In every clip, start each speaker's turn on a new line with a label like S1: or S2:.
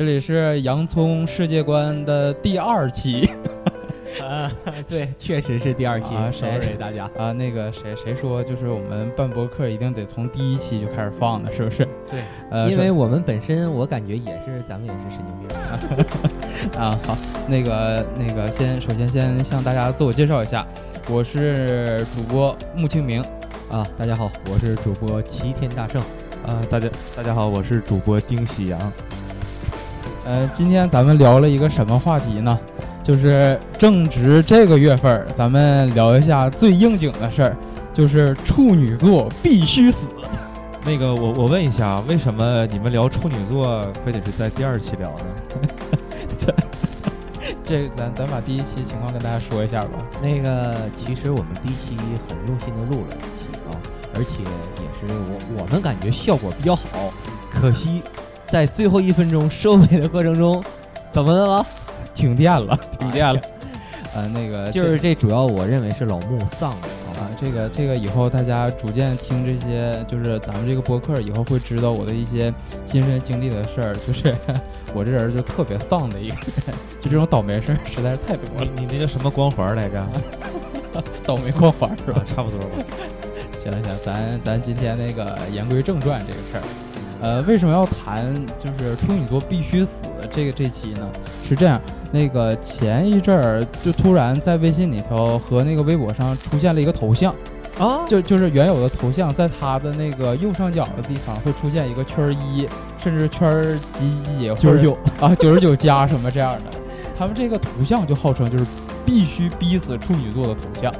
S1: 这里是洋葱世界观的第二期。
S2: 啊，对，确实是第二期
S1: 啊
S2: ，sorry
S1: 谁
S2: 大家。
S1: 啊，那个谁谁说，就是我们办博客一定得从第一期就开始放的，是不是？
S2: 对，
S1: 呃，
S2: 因为我们本身我感觉也是，咱们也是神经病。
S1: 啊，好，那个那个先首先先向大家自我介绍一下，我是主播穆清明。
S2: 啊，大家好，我是主播齐天大圣。
S3: 啊，大家大家好，我是主播丁喜阳。
S1: 呃，今天咱们聊了一个什么话题呢？就是正值这个月份儿，咱们聊一下最应景的事儿，就是处女座必须死。
S3: 那个，我我问一下，为什么你们聊处女座非得是在第二期聊呢？
S1: 这这咱咱把第一期情况跟大家说一下吧。
S2: 那个，其实我们第一期很用心的录了一期啊，而且也是我我们感觉效果比较好。可惜在最后一分钟收尾的过程中，怎么的了？
S1: 停电了，停电了。呃，那个
S2: 就是这主要我认为是老穆丧了，好吧？
S1: 啊，这个这个以后大家逐渐听这些，就是咱们这个播客以后会知道我的一些亲身经历的事儿。就是 我这人就特别丧的一个人，就这种倒霉事儿实在是太多了，
S3: 你你那叫什么光环来着？
S1: 倒霉光环是吧
S3: 啊？，差不多吧。
S1: 行了行，咱咱今天那个言归正传这个事儿，呃，为什么要谈就是处女座必须死这个这期呢？是这样，那个前一阵儿就突然在微信里头和那个微博上出现了一个头像，
S2: 啊，
S1: 就就是原有的头像，在他的那个右上角的地方会出现一个圈儿一，甚至圈儿几几几或者
S2: 99
S1: 啊九十九加什么这样的，他们这个图像就号称就是必须逼死处女座的头像。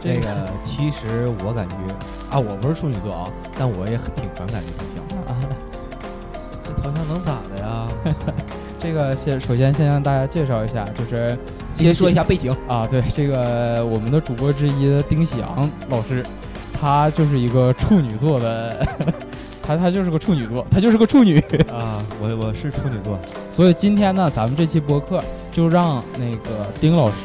S1: 这
S2: 这个其实我感觉啊，我不是处女座啊，但我也很挺反感这头像。
S1: 啊，
S3: 这头像能咋的呀？
S1: 这个先首先先向大家介绍一下，就是
S2: 先说一下背景，
S1: 啊，对这个我们的主播之一的丁喜阳老师，他就是一个处女座的，他他就是个处女座，他就是个处女。
S3: 啊，我我是处女座。
S1: 所以今天呢，咱们这期播客就让那个丁老师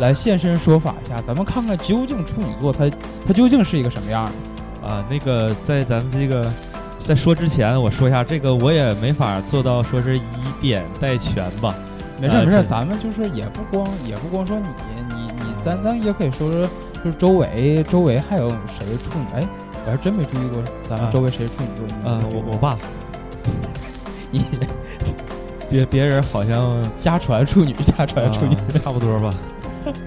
S1: 来现身说法一下，咱们看看究竟处女座他他究竟是一个什么样的。
S3: 啊，那个在咱们这个在说之前，我说一下，这个我也没法做到说是以点带全吧。
S1: 没事儿没事咱们就是也不光也不光说你你你，咱咱也可以说说，就是周围周围还有谁处女？哎，我还真没注意过咱们
S3: 啊
S1: 周围谁处女座。你
S3: 啊，
S1: 有
S3: 我我爸，
S1: 你
S3: 别别人好像
S1: 家传处女，家传处女。
S3: 啊差不多吧。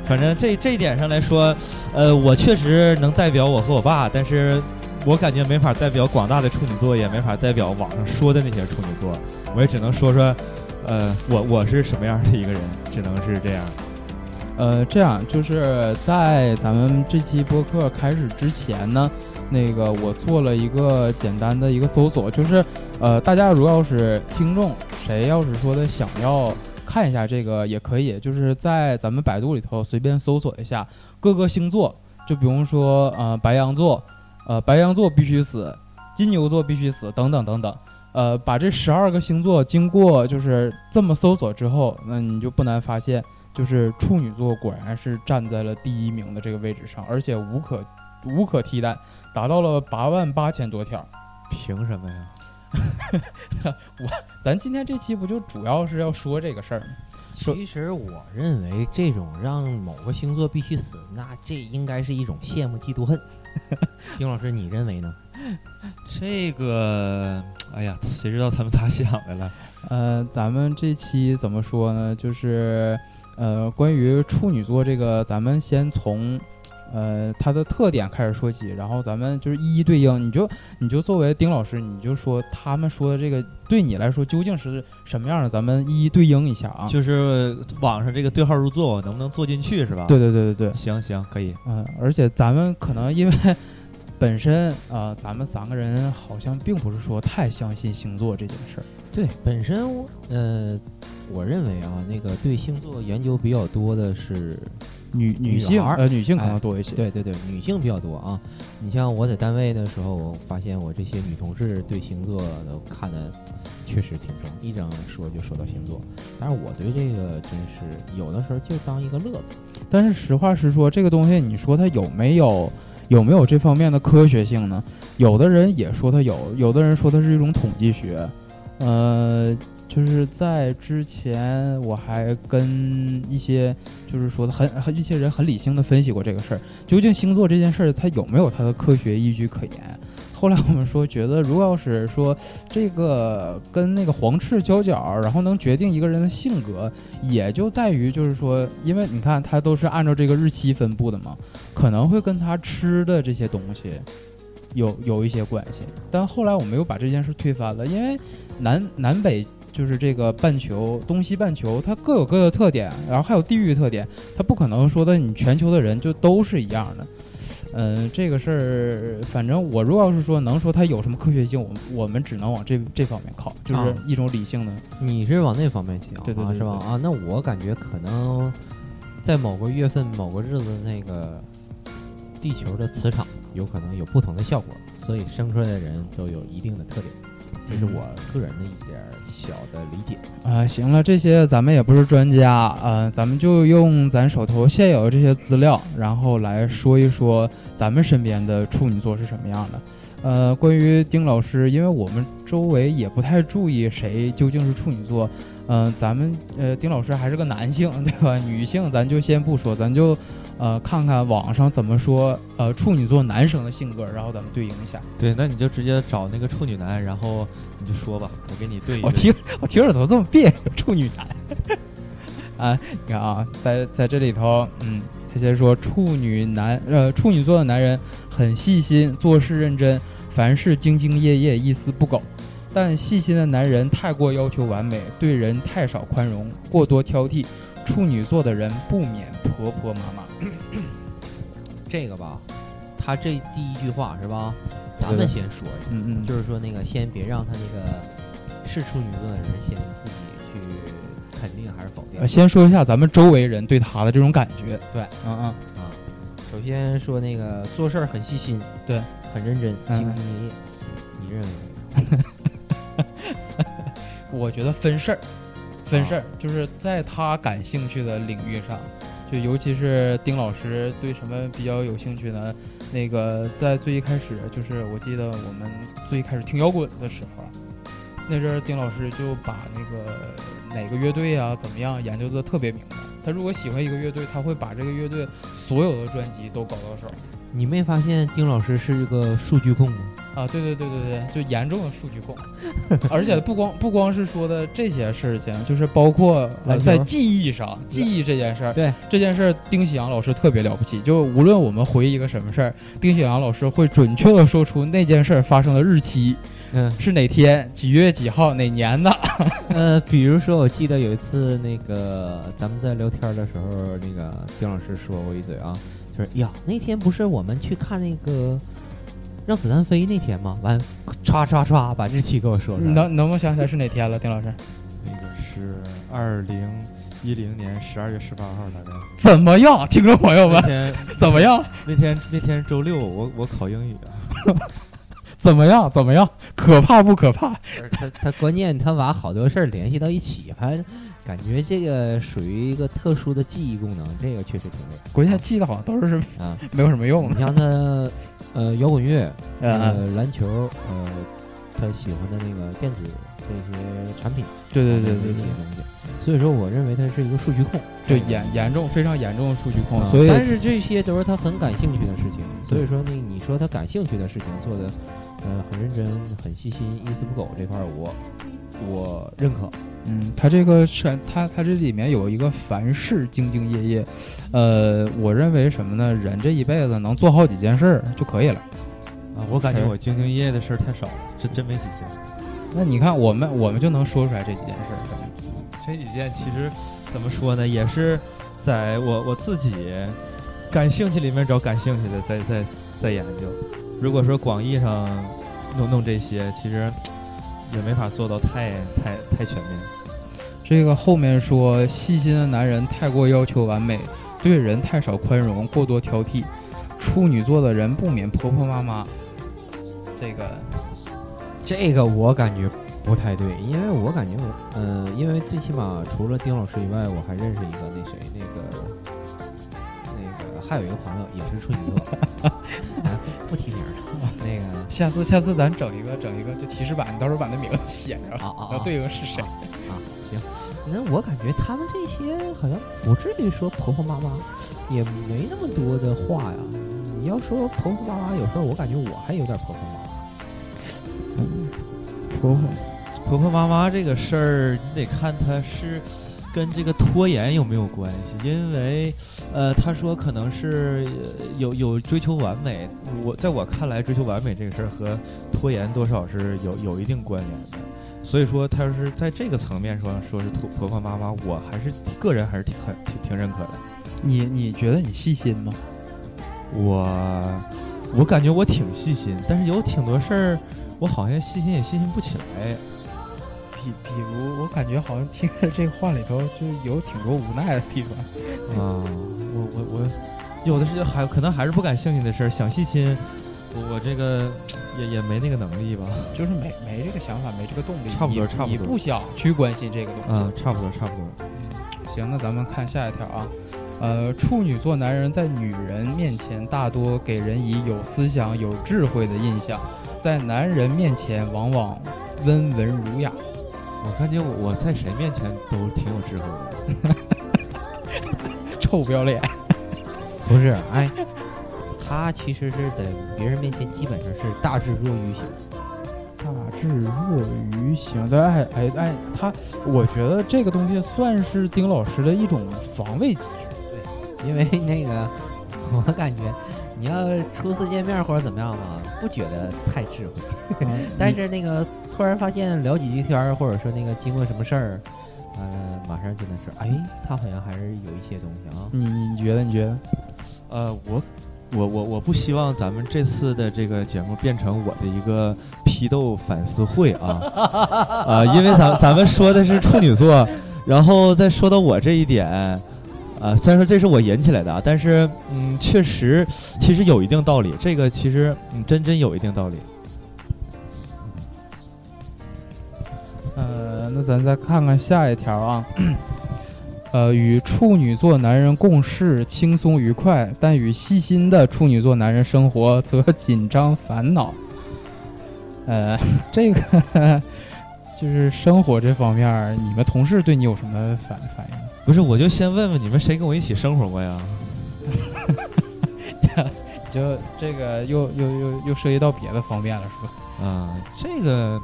S3: 反正这这一点上来说，呃，我确实能代表我和我爸，但是我感觉没法代表广大的处女座，也没法代表网上说的那些处女座，我也只能说说，呃，我我是什么样的一个人，只能是这样。
S1: 呃，这样就是在咱们这期播客开始之前呢，那个我做了一个简单的一个搜索，就是呃，大家如果要是听众，谁要是说的想要看一下这个，也可以，就是在咱们百度里头随便搜索一下各个星座，就比如说呃白羊座，呃白羊座必须死，金牛座必须死，等等等等。呃，把这十二个星座经过就是这么搜索之后，那你就不难发现。就是处女座果然是站在了第一名的这个位置上，而且无可无可替代，达到了八万八千多条。
S3: 凭什么呀？
S1: 我咱今天这期不就主要是要说这个事儿吗？
S2: 其实我认为这种让某个星座必须死，那这应该是一种羡慕嫉妒恨。丁老师，你认为呢？
S3: 这个，哎呀，谁知道他们咋想的了？
S1: 呃，咱们这期怎么说呢？就是呃，关于处女座这个，咱们先从呃它的特点开始说起，然后咱们就是一一对应。你就你就作为丁老师，你就说他们说的这个对你来说究竟是什么样的？咱们一一对应一下啊。
S3: 就是网上这个对号入座，我能不能坐进去是吧？
S1: 对，对对对对。
S3: 行行可以。
S1: 嗯，而且咱们可能因为本身啊、呃咱们三个人好像并不是说太相信星座这件事儿。
S2: 对，本身我呃，我认为啊，那个对星座研究比较多的是，
S1: 女女
S2: 女孩儿
S1: 性呃女性可能
S2: 哎
S1: 多一些。
S2: 对对对，女性比较多啊。你像我在单位的时候，我发现我这些女同事对星座都看的确实挺重，一整说就说到星座。但是我对这个真是有的时候就当一个乐子。
S1: 但是实话实说，这个东西你说它有没有有没有这方面的科学性呢？有的人也说它有，有的人说它是一种统计学。呃，就是在之前我还跟一些就是说的很很一些人很理性的分析过这个事儿，究竟星座这件事儿它有没有它的科学依据可言？后来我们说，觉得如果要是说这个跟那个黄赤交角，然后能决定一个人的性格，也就在于就是说，因为你看它都是按照这个日期分布的嘛，可能会跟他吃的这些东西有有一些关系。但后来我们又把这件事推翻了，因为南南北就是这个半球东西半球，它各有各的特点，然后还有地域特点，它不可能说的你全球的人就都是一样的。嗯，这个事儿，反正我如果要是说能说它有什么科学性，我我们只能往这这方面靠，就是一种理性的。
S2: 你是往那方面想，
S1: 对对对，
S2: 是吧？啊，那我感觉可能在某个月份、某个日子，那个地球的磁场有可能有不同的效果，所以生出来的人都有一定的特点。这是我个人的一点小的理解
S1: 啊。行了，这些咱们也不是专家，呃，咱们就用咱手头现有的这些资料，然后来说一说咱们身边的处女座是什么样的。呃，关于丁老师，因为我们周围也不太注意谁究竟是处女座，嗯，咱们呃，丁老师还是个男性，对吧？女性咱就先不说，咱就。呃，看看网上怎么说，呃，处女座男生的性格，然后咱们对应一下。
S3: 对，那你就直接找那个处女男，然后你就说吧，我给你对。
S1: 我听我听着怎么这么别扭？处女男。啊，你看啊，在在这里头，嗯，他先说处女男，呃，处女座的男人很细心，做事认真，凡事兢兢业业，一丝不苟。但细心的男人太过要求完美，对人太少宽容，过多挑剔。处女座的人不免婆婆妈妈。
S2: 这个吧，他这第一句话是吧？咱们先说一下，
S1: 嗯嗯，
S2: 就是说那个先别让他那个是处女座的人先自己去肯定还是否定。
S1: 先说一下咱们周围人对他的这种感觉。
S2: 对，
S1: 嗯嗯
S2: 啊。首先说那个做事儿很细心，
S1: 对，
S2: 很认真，兢兢业业。你认为？
S1: 我觉得分事儿，分事儿，就是在他感兴趣的领域上。就尤其是丁老师对什么比较有兴趣呢？那个在最一开始，就是我记得我们最一开始听摇滚的时候，那阵儿丁老师就把那个哪个乐队啊怎么样研究的特别明白。他如果喜欢一个乐队，他会把这个乐队所有的专辑都搞到手。
S2: 你没发现丁老师是一个数据控吗？
S1: 啊，对对对对对，就严重的数据控，而且不光不光是说的这些事情，就是包括在记忆上，记忆这件事儿，
S2: 对
S1: 这件事儿，丁喜阳老师特别了不起。就无论我们回忆一个什么事儿，丁喜阳老师会准确的说出那件事儿发生的日期，
S2: 嗯，
S1: 是哪天几月几号哪年的。
S2: 呃，比如说，我记得有一次那个咱们在聊天的时候，那个丁老师说过一嘴啊，就是呀，那天不是我们去看那个。让子弹飞那天吗？完，唰唰唰把日期给我说
S1: 说。能能不能想起来是哪天了，丁老师？
S3: 那个是二零一零年十二月十八号，大概。
S1: 怎么样，听众朋友们？怎么样？
S3: 那天那天周六，我我考英语啊。
S1: 怎么样？怎么样？可怕不可怕？
S2: 他他关键他把好多事儿联系到一起，还感觉这个属于一个特殊的记忆功能，这个确实挺厉害。
S1: 关键记得好像都是啊，没有什么用。
S2: 你像他。呃，摇滚乐，呃，篮球，呃，他喜欢的那个电子这些产品，
S1: 对对对对
S2: 这些东西。所以说，我认为他是一个数据控，
S1: 对严严重非常严重的数据控。所以，
S2: 但是这些都是他很感兴趣的事情。所以说，那你说他感兴趣的事情做的，呃，很认真、很细心、一丝不苟这块，我我认可。
S1: 嗯，他这个是他他这里面有一个凡事兢兢业业，呃，我认为什么呢？人这一辈子能做好几件事儿就可以了。
S3: 啊，我感觉我兢兢业业的事儿太少了，这真没几件。
S1: 那你看我们我们就能说出来这几件事儿。
S3: 这几件其实怎么说呢？也是在我我自己感兴趣里面找感兴趣的，在在在研究。如果说广义上弄弄这些，其实也没法做到太太太全面。
S1: 这个后面说，细心的男人太过要求完美，对人太少宽容，过多挑剔。处女座的人不免婆婆妈妈。这个，
S2: 这个我感觉不太对，因为我感觉我，嗯，因为最起码除了丁老师以外，我还认识一个那谁，那个，那个还有一个朋友也是处女座，不提名了。那个
S1: 下次下次咱整一个整一个就提示板，你到时候把那名字写上，
S2: 啊啊啊
S1: 然后对应是谁。
S2: 啊，行。那我感觉他们这些好像不至于说婆婆妈妈，也没那么多的话呀。你要说婆婆妈妈，有时候我感觉我还有点婆婆妈妈。
S1: 婆婆，
S3: 婆婆妈妈这个事儿，你得看他是跟这个拖延有没有关系，因为，呃，他说可能是呃有有追求完美，我在我看来，追求完美这个事儿和拖延多少是有有一定关联的，所以说他要是在这个层面上说是婆婆婆妈妈，我还是个人还是挺很挺挺认可的。
S1: 你你觉得你细心吗？
S3: 我我感觉我挺细心，但是有挺多事儿，我好像细心也细心不起来。
S1: 比比如，我感觉好像听着这话里头就有挺多无奈的地方。
S3: 啊，我我我有的是还可能还是不感兴趣的事儿，想细心，我我这个也也没那个能力吧。
S1: 就是没没这个想法，没这个动力，
S3: 差不多差不多
S1: 你不想去关心这个东西。
S3: 嗯，差不多差不多。
S1: 行，那咱们看下一条啊。呃，处女座男人在女人面前大多给人以有思想、有智慧的印象，在男人面前往往温文儒雅。
S3: 我感觉我我在谁面前都挺有智慧的。
S1: 臭不要脸！
S2: 不是，哎，他其实是在别人面前基本上是大智若愚型。
S1: 大智若愚型的，哎哎哎，他，我觉得这个东西算是丁老师的一种防卫机制。
S2: 对因为那个，我感觉你要初次见面或者怎么样嘛，不觉得太智慧。
S1: 嗯
S2: 但是那个突然发现聊几句天儿，或者说那个经过什么事儿，呃，马上就能知道，哎，他好像还是有一些东西啊。
S1: 你你你觉得？你觉得？
S3: 呃，我我我我不希望咱们这次的这个节目变成我的一个批斗反思会啊啊、因为咱咱们说的是处女座，然后再说到我这一点，啊、虽然说这是我引起来的啊，但是嗯，确实其实有一定道理，这个其实嗯真真有一定道理。
S1: 呃，那咱再看看下一条啊。呃，与处女座男人共事轻松愉快，但与细心的处女座男人生活则紧张烦恼。呃，这个就是生活这方面儿，你们同事对你有什么反反应？
S3: 不是，我就先问问你们谁跟我一起生活过呀？
S1: 就这个又又又又涉及到别的方面了，是吧？
S3: 啊，这个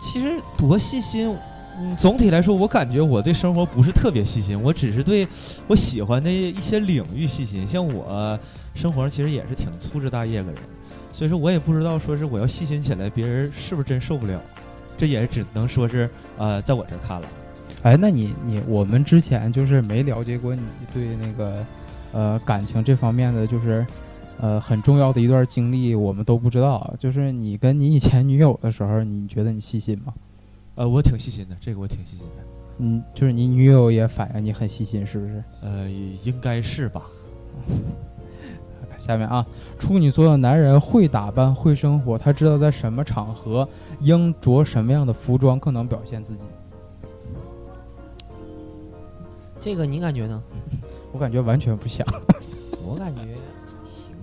S3: 其实多细心。嗯，总体来说，我感觉我对生活不是特别细心，我只是对我喜欢的一些领域细心。像我生活其实也是挺粗枝大叶个人，所以说我也不知道说是我要细心起来，别人是不是真受不了。这也只能说是呃，在我这看了。
S1: 哎，那你你我们之前就是没了解过你对那个呃感情这方面的就是呃很重要的一段经历，我们都不知道。就是你跟你以前女友的时候，你觉得你细心吗？
S3: 呃，我挺细心的，这个我挺细心的。
S1: 嗯，就是你女友也反映你很细心，是不是？
S3: 呃，应该是吧。
S1: 看下面啊，处女座的男人会打扮，会生活，他知道在什么场合应着什么样的服装更能表现自己。
S2: 这个你感觉呢？
S1: 我感觉完全不像。
S2: 我感觉行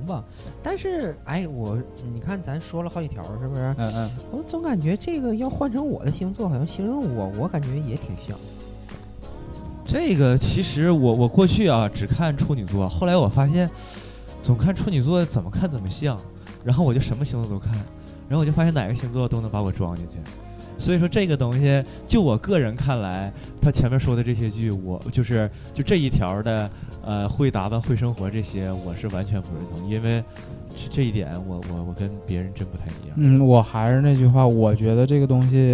S2: 吧，但是哎，我你看咱说了好几条，是不是？
S1: 嗯嗯，
S2: 我总感觉这个要换成我的星座，好像形容我，我感觉也挺像。
S3: 这个其实我我过去啊只看处女座，后来我发现总看处女座怎么看怎么像，然后我就什么星座都看，然后我就发现哪个星座都能把我装进去。所以说这个东西，就我个人看来，他前面说的这些句，我就是就这一条的，呃，会打扮、会生活这些，我是完全不认同，因为这这一点我我我跟别人真不太一样。
S1: 嗯，我还是那句话，我觉得这个东西，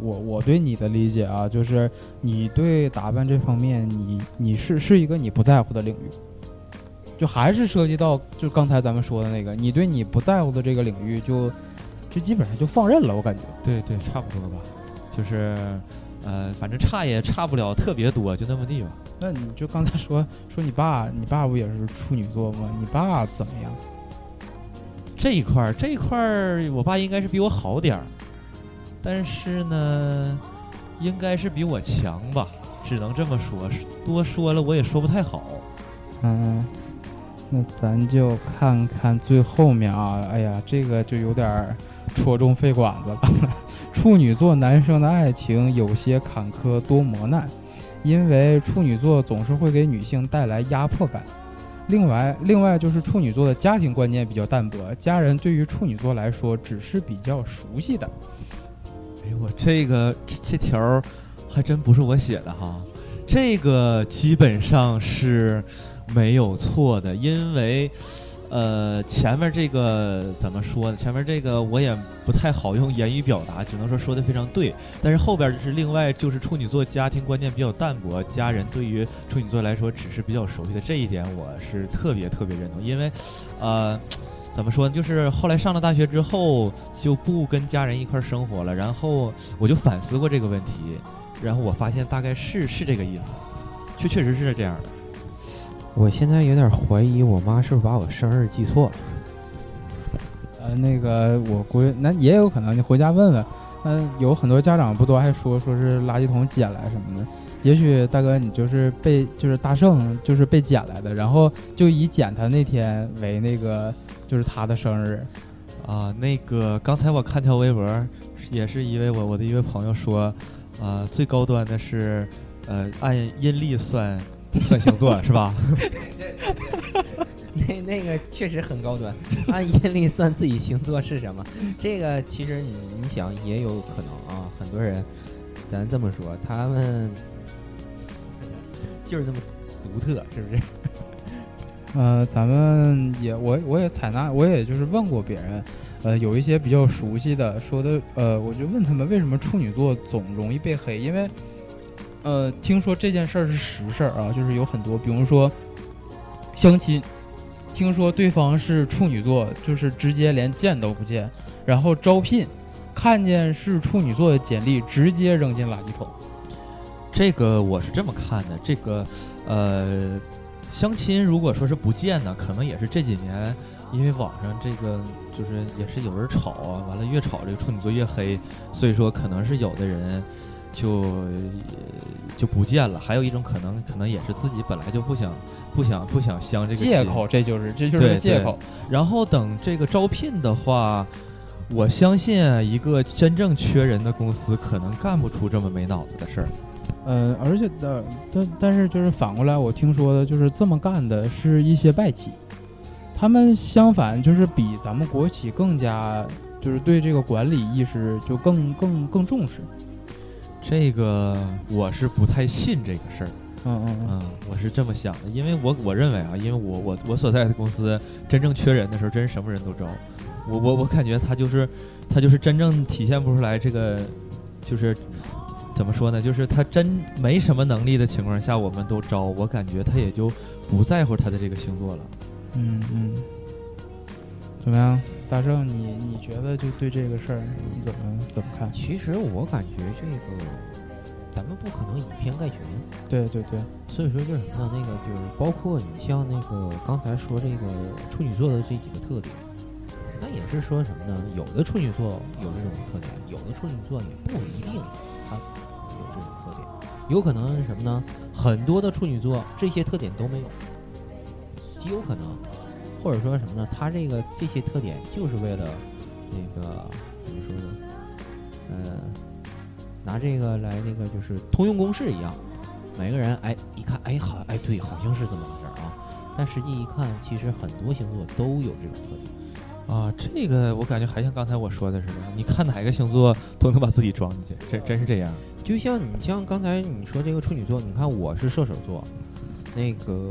S1: 我我对你的理解啊，就是你对打扮这方面，你你是是一个你不在乎的领域，就还是涉及到就刚才咱们说的那个，你对你不在乎的这个领域就就基本上就放任了，我感觉。
S3: 对对，差不多吧，就是呃，反正差也差不了特别多，就那么地吧。
S1: 那你就刚才说说你爸，你爸不也是处女座吗？你爸怎么样？
S3: 这一块儿，这一块儿，我爸应该是比我好点儿，但是呢，应该是比我强吧，只能这么说。多说了我也说不太好。
S1: 嗯，那咱就看看最后面啊，哎呀，这个就有点儿戳中肺管子了。处女座男生的爱情有些坎坷多磨难，因为处女座总是会给女性带来压迫感。另外，另外就是处女座的家庭观念比较淡薄，家人对于处女座来说只是比较熟悉的。
S3: 哎呦，我这个这这条儿还真不是我写的哈，这个基本上是没有错的，因为呃前面这个怎么说呢？前面这个我也不太好用言语表达，只能说说的非常对。但是后边就是另外就是处女座家庭观念比较淡薄，家人对于处女座来说只是比较熟悉的这一点，我是特别特别认同，因为呃。怎么说呢？就是后来上了大学之后，就不跟家人一块生活了。然后我就反思过这个问题，然后我发现大概是是这个意思，确确实是这样的。
S2: 我现在有点怀疑我妈是不是把我生日记错了。
S1: 呃，那个我估计那也有可能，你回家问问。嗯、有很多家长不都还说说是垃圾桶捡来什么的。也许大哥你就是被就是大圣就是被捡来的，然后就以捡他那天为那个就是他的生日。
S3: 啊，那个刚才我看条微博，也是一位我我的一位朋友说，啊，最高端的是，呃，按阴历算算星座是吧？
S2: 那那个确实很高端，按阴历算自己星座是什么？这个其实你你想也有可能啊，很多人，咱这么说，他们就是那么独特，是不是？
S1: 呃，咱们也我我也采纳，我也就是问过别人，呃，有一些比较熟悉的说的，呃，我就问他们为什么处女座总容易被黑，因为，呃，听说这件事儿是实事儿啊，就是有很多，比如说相亲，听说对方是处女座，就是直接连见都不见，然后招聘，看见是处女座的简历，直接扔进垃圾桶。
S3: 这个我是这么看的，这个呃，相亲如果说是不见呢，可能也是这几年因为网上这个就是也是有人炒啊，完了越炒这个处女座越黑，所以说可能是有的人就就不见了。还有一种可能，可能也是自己本来就不想不想不想相这个
S1: 借口，这就是这就是借口。
S3: 然后等这个招聘的话，我相信啊一个真正缺人的公司可能干不出这么没脑子的事儿。
S1: 呃，而且的，但但是就是反过来，我听说的就是这么干的是一些外企，他们相反就是比咱们国企更加就是对这个管理意识就更更更重视。
S3: 这个我是不太信这个事儿，
S1: 嗯嗯嗯，
S3: 嗯，我是这么想的，因为我我认为啊，因为我我我所在的公司真正缺人的时候，真是什么人都招，我我我感觉他就是他就是真正体现不出来这个，就是怎么说呢，就是他真没什么能力的情况下，我们都招，我感觉他也就不在乎他的这个星座了。
S1: 嗯嗯，怎么样，大圣，你你觉得就对这个事儿你怎么怎么看？
S2: 其实我感觉这个咱们不可能以偏概全，
S1: 对对对，
S2: 所以说就是什么呢？那个就是包括你像那个刚才说这个处女座的这几个特点，那也是说什么呢？有的处女座有这种特点，有的处女座也不一定他有这种特点，有可能是什么呢？很多的处女座这些特点都没有，极有可能，或者说什么呢？他这个这些特点就是为了那个怎么说呢？呃，拿这个来那个就是通用公式一样，每个人哎一看哎好哎对，好像是这么回事儿啊。但实际一看，其实很多星座都有这种特点。
S3: 啊，这个我感觉还像刚才我说的似的，你看哪个星座都能把自己装进去，这真是这样。
S2: 就像你像刚才你说这个处女座，你看我是射手座，那个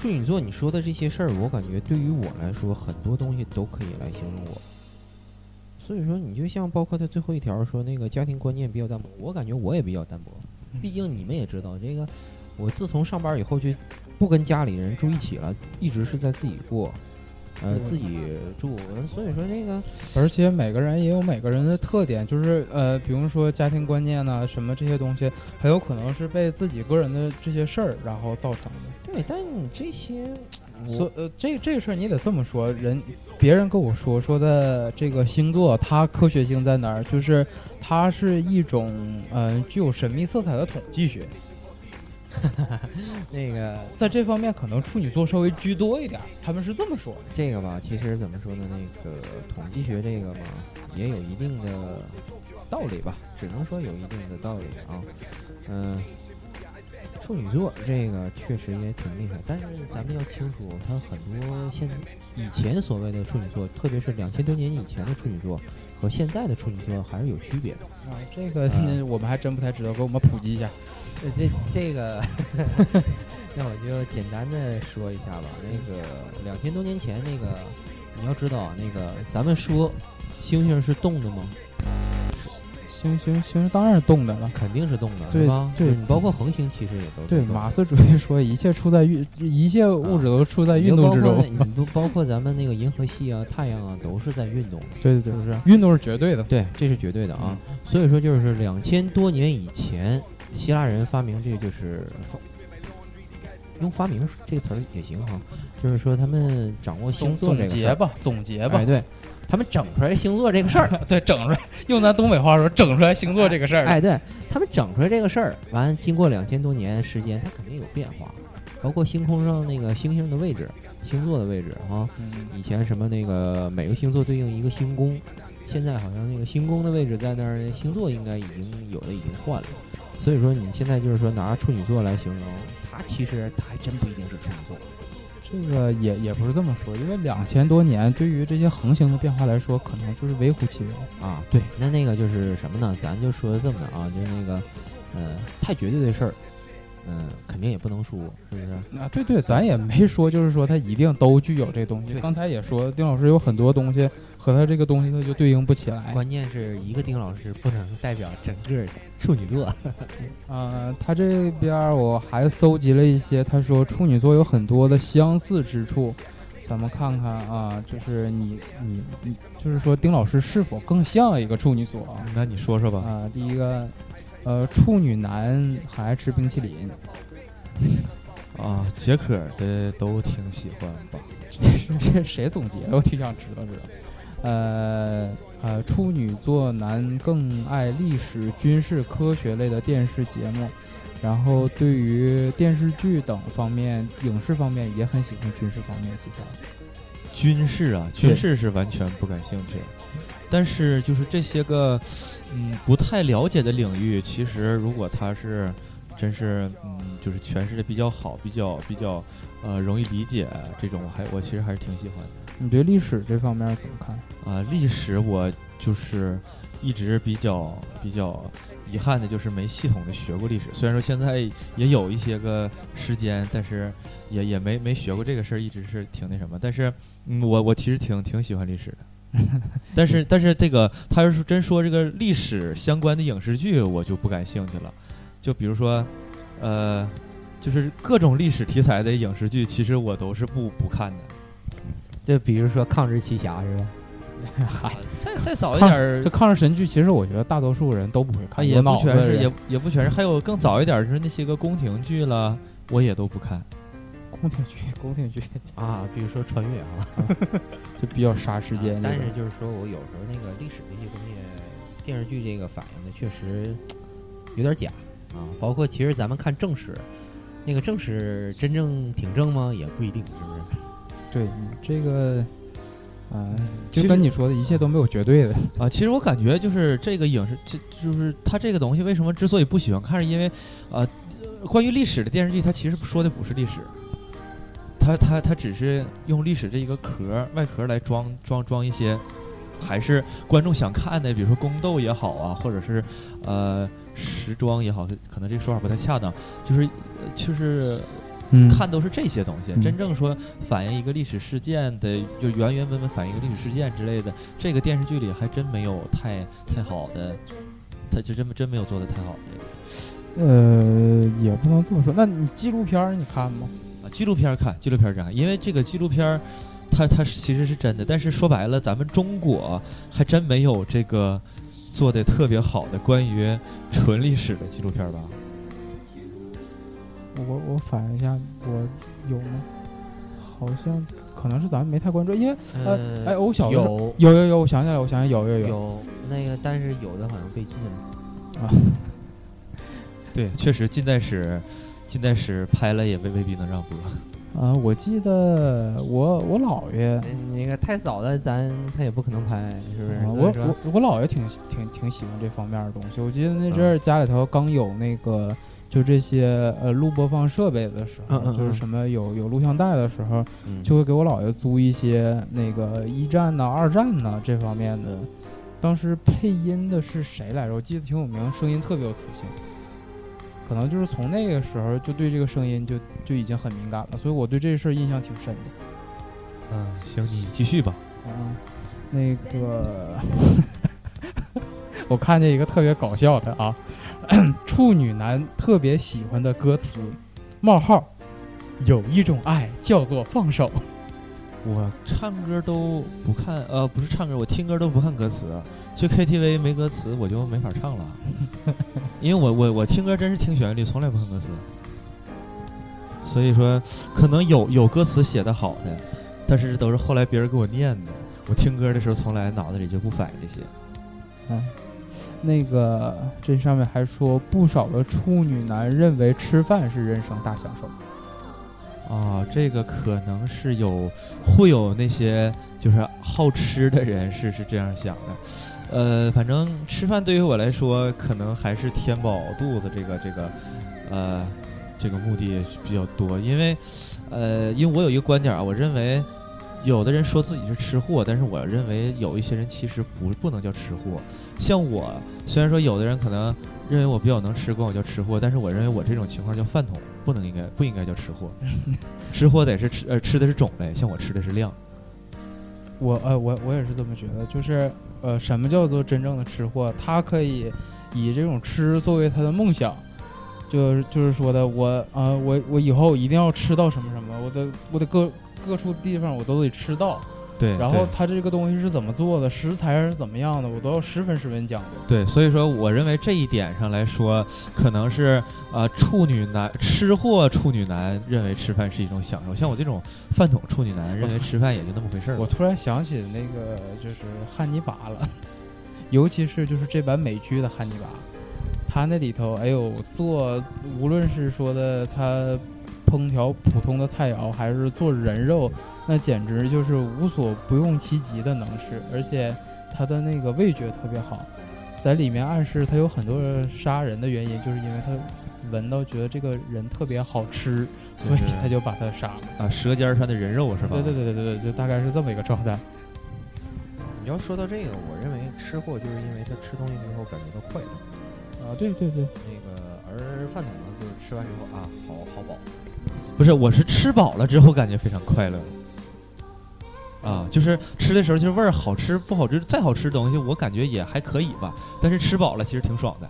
S2: 处女座你说的这些事儿，我感觉对于我来说，很多东西都可以来形容我。所以说，你就像包括他最后一条说那个家庭观念比较淡薄，我感觉我也比较淡薄。毕竟你们也知道，这个我自从上班以后就不跟家里人住一起了，一直是在自己过，呃，
S1: 嗯
S2: 自己住。所以说那个
S1: 而且每个人也有每个人的特点，就是呃，比如说家庭观念呐、什么这些东西，很有可能是被自己个人的这些事儿然后造成的。
S2: 对，但你这些
S1: 所呃，这这个事儿你得这么说，人别人跟我说说的这个星座，它科学性在哪儿？就是它是一种嗯、呃具有神秘色彩的统计学。
S2: 那个
S1: 在这方面可能处女座稍微居多一点，他们是这么说的。
S2: 这个吧，其实怎么说呢？那个统计学这个嘛，也有一定的道理吧，只能说有一定的道理啊。嗯、处女座这个确实也挺厉害，但是咱们要清楚，它很多现以前所谓的处女座，特别是两千多年以前的处女座和现在的处女座还是有区别的。
S1: 啊，这个、
S2: 嗯
S1: 我们还真不太知道，给我们普及一下。
S2: 呃这这个，那我就简单的说一下吧。那个两千多年前，那个你要知道啊，那个咱们说星星是动的吗？
S1: 星星星星当然是动的了。
S2: 肯定是动的，
S1: 对
S2: 是吧？
S1: 对
S2: 包括恒星，其实也都是
S1: 对，马斯主义说一切处在运，一切物质都处在运动之中。
S2: 你都包括咱们那个银河系啊、太阳啊，都是在运动的。
S1: 对对对，
S2: 是不是
S1: 运动是绝对的。
S2: 对，这是绝对的啊。所以说，就是两千多年以前，希腊人发明这个就是用发明这个词儿也行哈，就是说他们掌握星座这个
S1: 总结吧，总结吧
S2: 哎，。对，他们整出来星座这个事儿，
S1: 对，整出来，用咱东北话说，整出来星座这个事儿。
S2: 哎，对他们整出来这个事儿，完经过两千多年时间，它肯定有变化，包括星空上那个星星的位置、星座的位置啊。
S1: 嗯，
S2: 以前什么那个每个星座对应一个星宫，现在好像那个星宫的位置在那儿，星座应该已经有的已经换了。所以说你现在就是说拿处女座来形容，他其实他还真不一定是处女座。
S1: 这个也也不是这么说，因为两千多年对于这些恒星的变化来说，可能就是微乎其微。
S2: 啊，对，那那个就是什么呢？咱就说这么的啊，就是那个，呃，太绝对的事儿，嗯、肯定也不能说，是不是？
S1: 啊，对对，咱也没说，就是说它一定都具有这东西。刚才也说，丁老师有很多东西和他这个东西他就对应不起来。
S2: 关键是一个丁老师不能代表整个处女座。
S1: 啊，他这边我还搜集了一些，他说处女座有很多的相似之处，咱们看看啊，就是你你你，就是说丁老师是否更像一个处女座啊？
S3: 那你说说吧。
S1: 啊，第一个，呃，处女男很爱吃冰淇淋，
S3: 啊，解渴的都挺喜欢吧？
S1: 这这谁总结的？我挺想知道知道。呃呃，处女座男更爱历史、军事、科学类的电视节目，然后对于电视剧等方面、影视方面也很喜欢军事方面题材。
S3: 军事啊，军事是完全不感兴趣。但是就是这些个，嗯，不太了解的领域，其实如果他是真是，嗯，就是诠释的比较好，比较比较，呃，容易理解这种，我还我其实还是挺喜欢的。
S1: 你对历史这方面怎么看？
S3: 啊、历史我就是一直比较比较遗憾的，就是没系统的学过历史。虽然说现在也有一些个时间，但是也也没没学过这个事儿，一直是挺那什么。但是，嗯，我我其实挺挺喜欢历史的。但是但是这个他要是真说这个历史相关的影视剧，我就不感兴趣了。就比如说，呃，就是各种历史题材的影视剧，其实我都是不不看的。
S2: 就比如说抗日奇侠是吧？
S1: 嗨，
S3: 再再早一点儿
S1: 这抗日神剧，其实我觉得大多数人都不会
S3: 啊，
S1: 看，
S3: 也不全是，也也不全是，还有更早一点儿，就是那些个宫廷剧了，我也都不看。
S1: 宫廷剧，宫廷剧
S2: 啊，比如说穿越啊。
S1: 就比较杀时间。
S2: 但是就是说我有时候那个历史这些东西，电视剧这个反映的确实有点假啊。包括其实咱们看正史，那个正史真正挺正吗？也不一定，是不是？
S1: 对你这个，啊、
S3: 其实
S1: 就跟你说的一切都没有绝对的。
S3: 啊，其实我感觉就是这个影视，这就是它这个东西为什么之所以不喜欢看，是因为，呃，关于历史的电视剧，它其实说的不是历史，它它它只是用历史这一个壳儿外壳儿来装装装一些，还是观众想看的，比如说宫斗也好啊，或者是呃时装也好，可能这个说法不太恰当，就是呃就是
S1: 嗯
S3: 看都是这些东西。
S1: 嗯
S3: 真正说反映一个历史事件的，就原原本本反映一个历史事件之类的，这个电视剧里还真没有太太好的，他就真真没有做的太好的这个。
S1: 呃，也不能这么说。那你纪录片儿你看吗？
S3: 啊，纪录片儿看，纪录片儿看，因为这个纪录片儿，它它其实是真的，但是说白了，咱们中国还真没有这个做的特别好的关于纯历史的纪录片儿吧？
S1: 我我反映一下，我有吗？好像可能是咱们没太关注，因为呃，哎，我小时候
S2: 有
S1: 有有有，我想起来，我想起来有有有
S2: 有那个，但是有的好像被禁了。
S1: 啊，
S3: 对，确实近代史，近代史拍了也未未必能让播。
S1: 啊，我记得我我姥爷，
S2: 那个太早了，咱他也不可能拍，是不是？
S1: 啊我我我姥爷挺挺挺喜欢这方面的东西。我记得那阵儿家里头刚有那个就这些呃录播放设备的时候，
S2: 嗯嗯嗯
S1: 就是什么有有录像带的时候，
S2: 嗯
S1: 就会给我姥爷租一些那个一战呐、二战呐这方面的。当时配音的是谁来着？我记得挺有名，声音特别有磁性。可能就是从那个时候就对这个声音就就已经很敏感了，所以我对这事儿印象挺深的。
S3: 嗯，行，你继续吧。
S1: 嗯，那个 我看见一个特别搞笑的啊，处女男特别喜欢的歌词，冒号，有一种爱叫做放手。
S3: 我唱歌都不看，呃，不是唱歌，我听歌都不看歌词。去 KTV 没歌词我就没法唱了，因为我我我听歌真是听旋律，从来不看歌词。所以说，可能有有歌词写的好的，但是都是后来别人给我念的。我听歌的时候从来脑子里就不反应这些。
S1: 嗯，那个这上面还说，不少的处女男认为吃饭是人生大享受。
S3: 啊，这个可能是有会有那些就是好吃的人是是这样想的。呃，反正吃饭对于我来说，可能还是填饱肚子这个这个，呃，这个目的比较多。因为，呃，因为我有一个观点啊，我认为有的人说自己是吃货，但是我认为有一些人其实不不能叫吃货。像我，虽然说有的人可能认为我比较能吃，管我叫吃货，但是我认为我这种情况叫饭桶，不能应该不应该叫吃货。吃货得是吃呃吃的是种类，像我吃的是量。
S1: 我呃我我也是这么觉得，就是呃什么叫做真正的吃货？他可以以这种吃作为他的梦想，就是就是说的我啊、呃、我我以后一定要吃到什么什么，我的我的各各处地方我都得吃到。
S3: 对，
S1: 然后他这个东西是怎么做的，食材是怎么样的，我都要十分十分讲究。
S3: 对，所以说我认为这一点上来说，可能是呃处女男吃货处女男认为吃饭是一种享受，像我这种饭桶处女男认为吃饭也就那么回事儿。
S1: 我突然想起那个就是汉尼拔了，尤其是就是这版美剧的汉尼拔，他那里头哎呦做无论是说的他烹调普通的菜肴，还是做人肉，那简直就是无所不用其极的能事，而且他的那个味觉特别好，在里面暗示他有很多人杀人的原因，就是因为他闻到觉得这个人特别好吃，所以
S3: 就是
S1: 他就把他杀了。
S3: 啊，舌尖上的人肉是吧？
S1: 对对对对对对，就大概是这么一个状态。
S2: 你要说到这个，我认为吃货就是因为他吃东西之后感觉到快乐，
S1: 啊，对对对，
S2: 那个而饭桶呢，就是吃完之后啊，好好饱。
S3: 不是，我是吃饱了之后感觉非常快乐。啊，就是吃的时候就是味儿好吃不好吃，再好吃的东西我感觉也还可以吧，但是吃饱了其实挺爽的。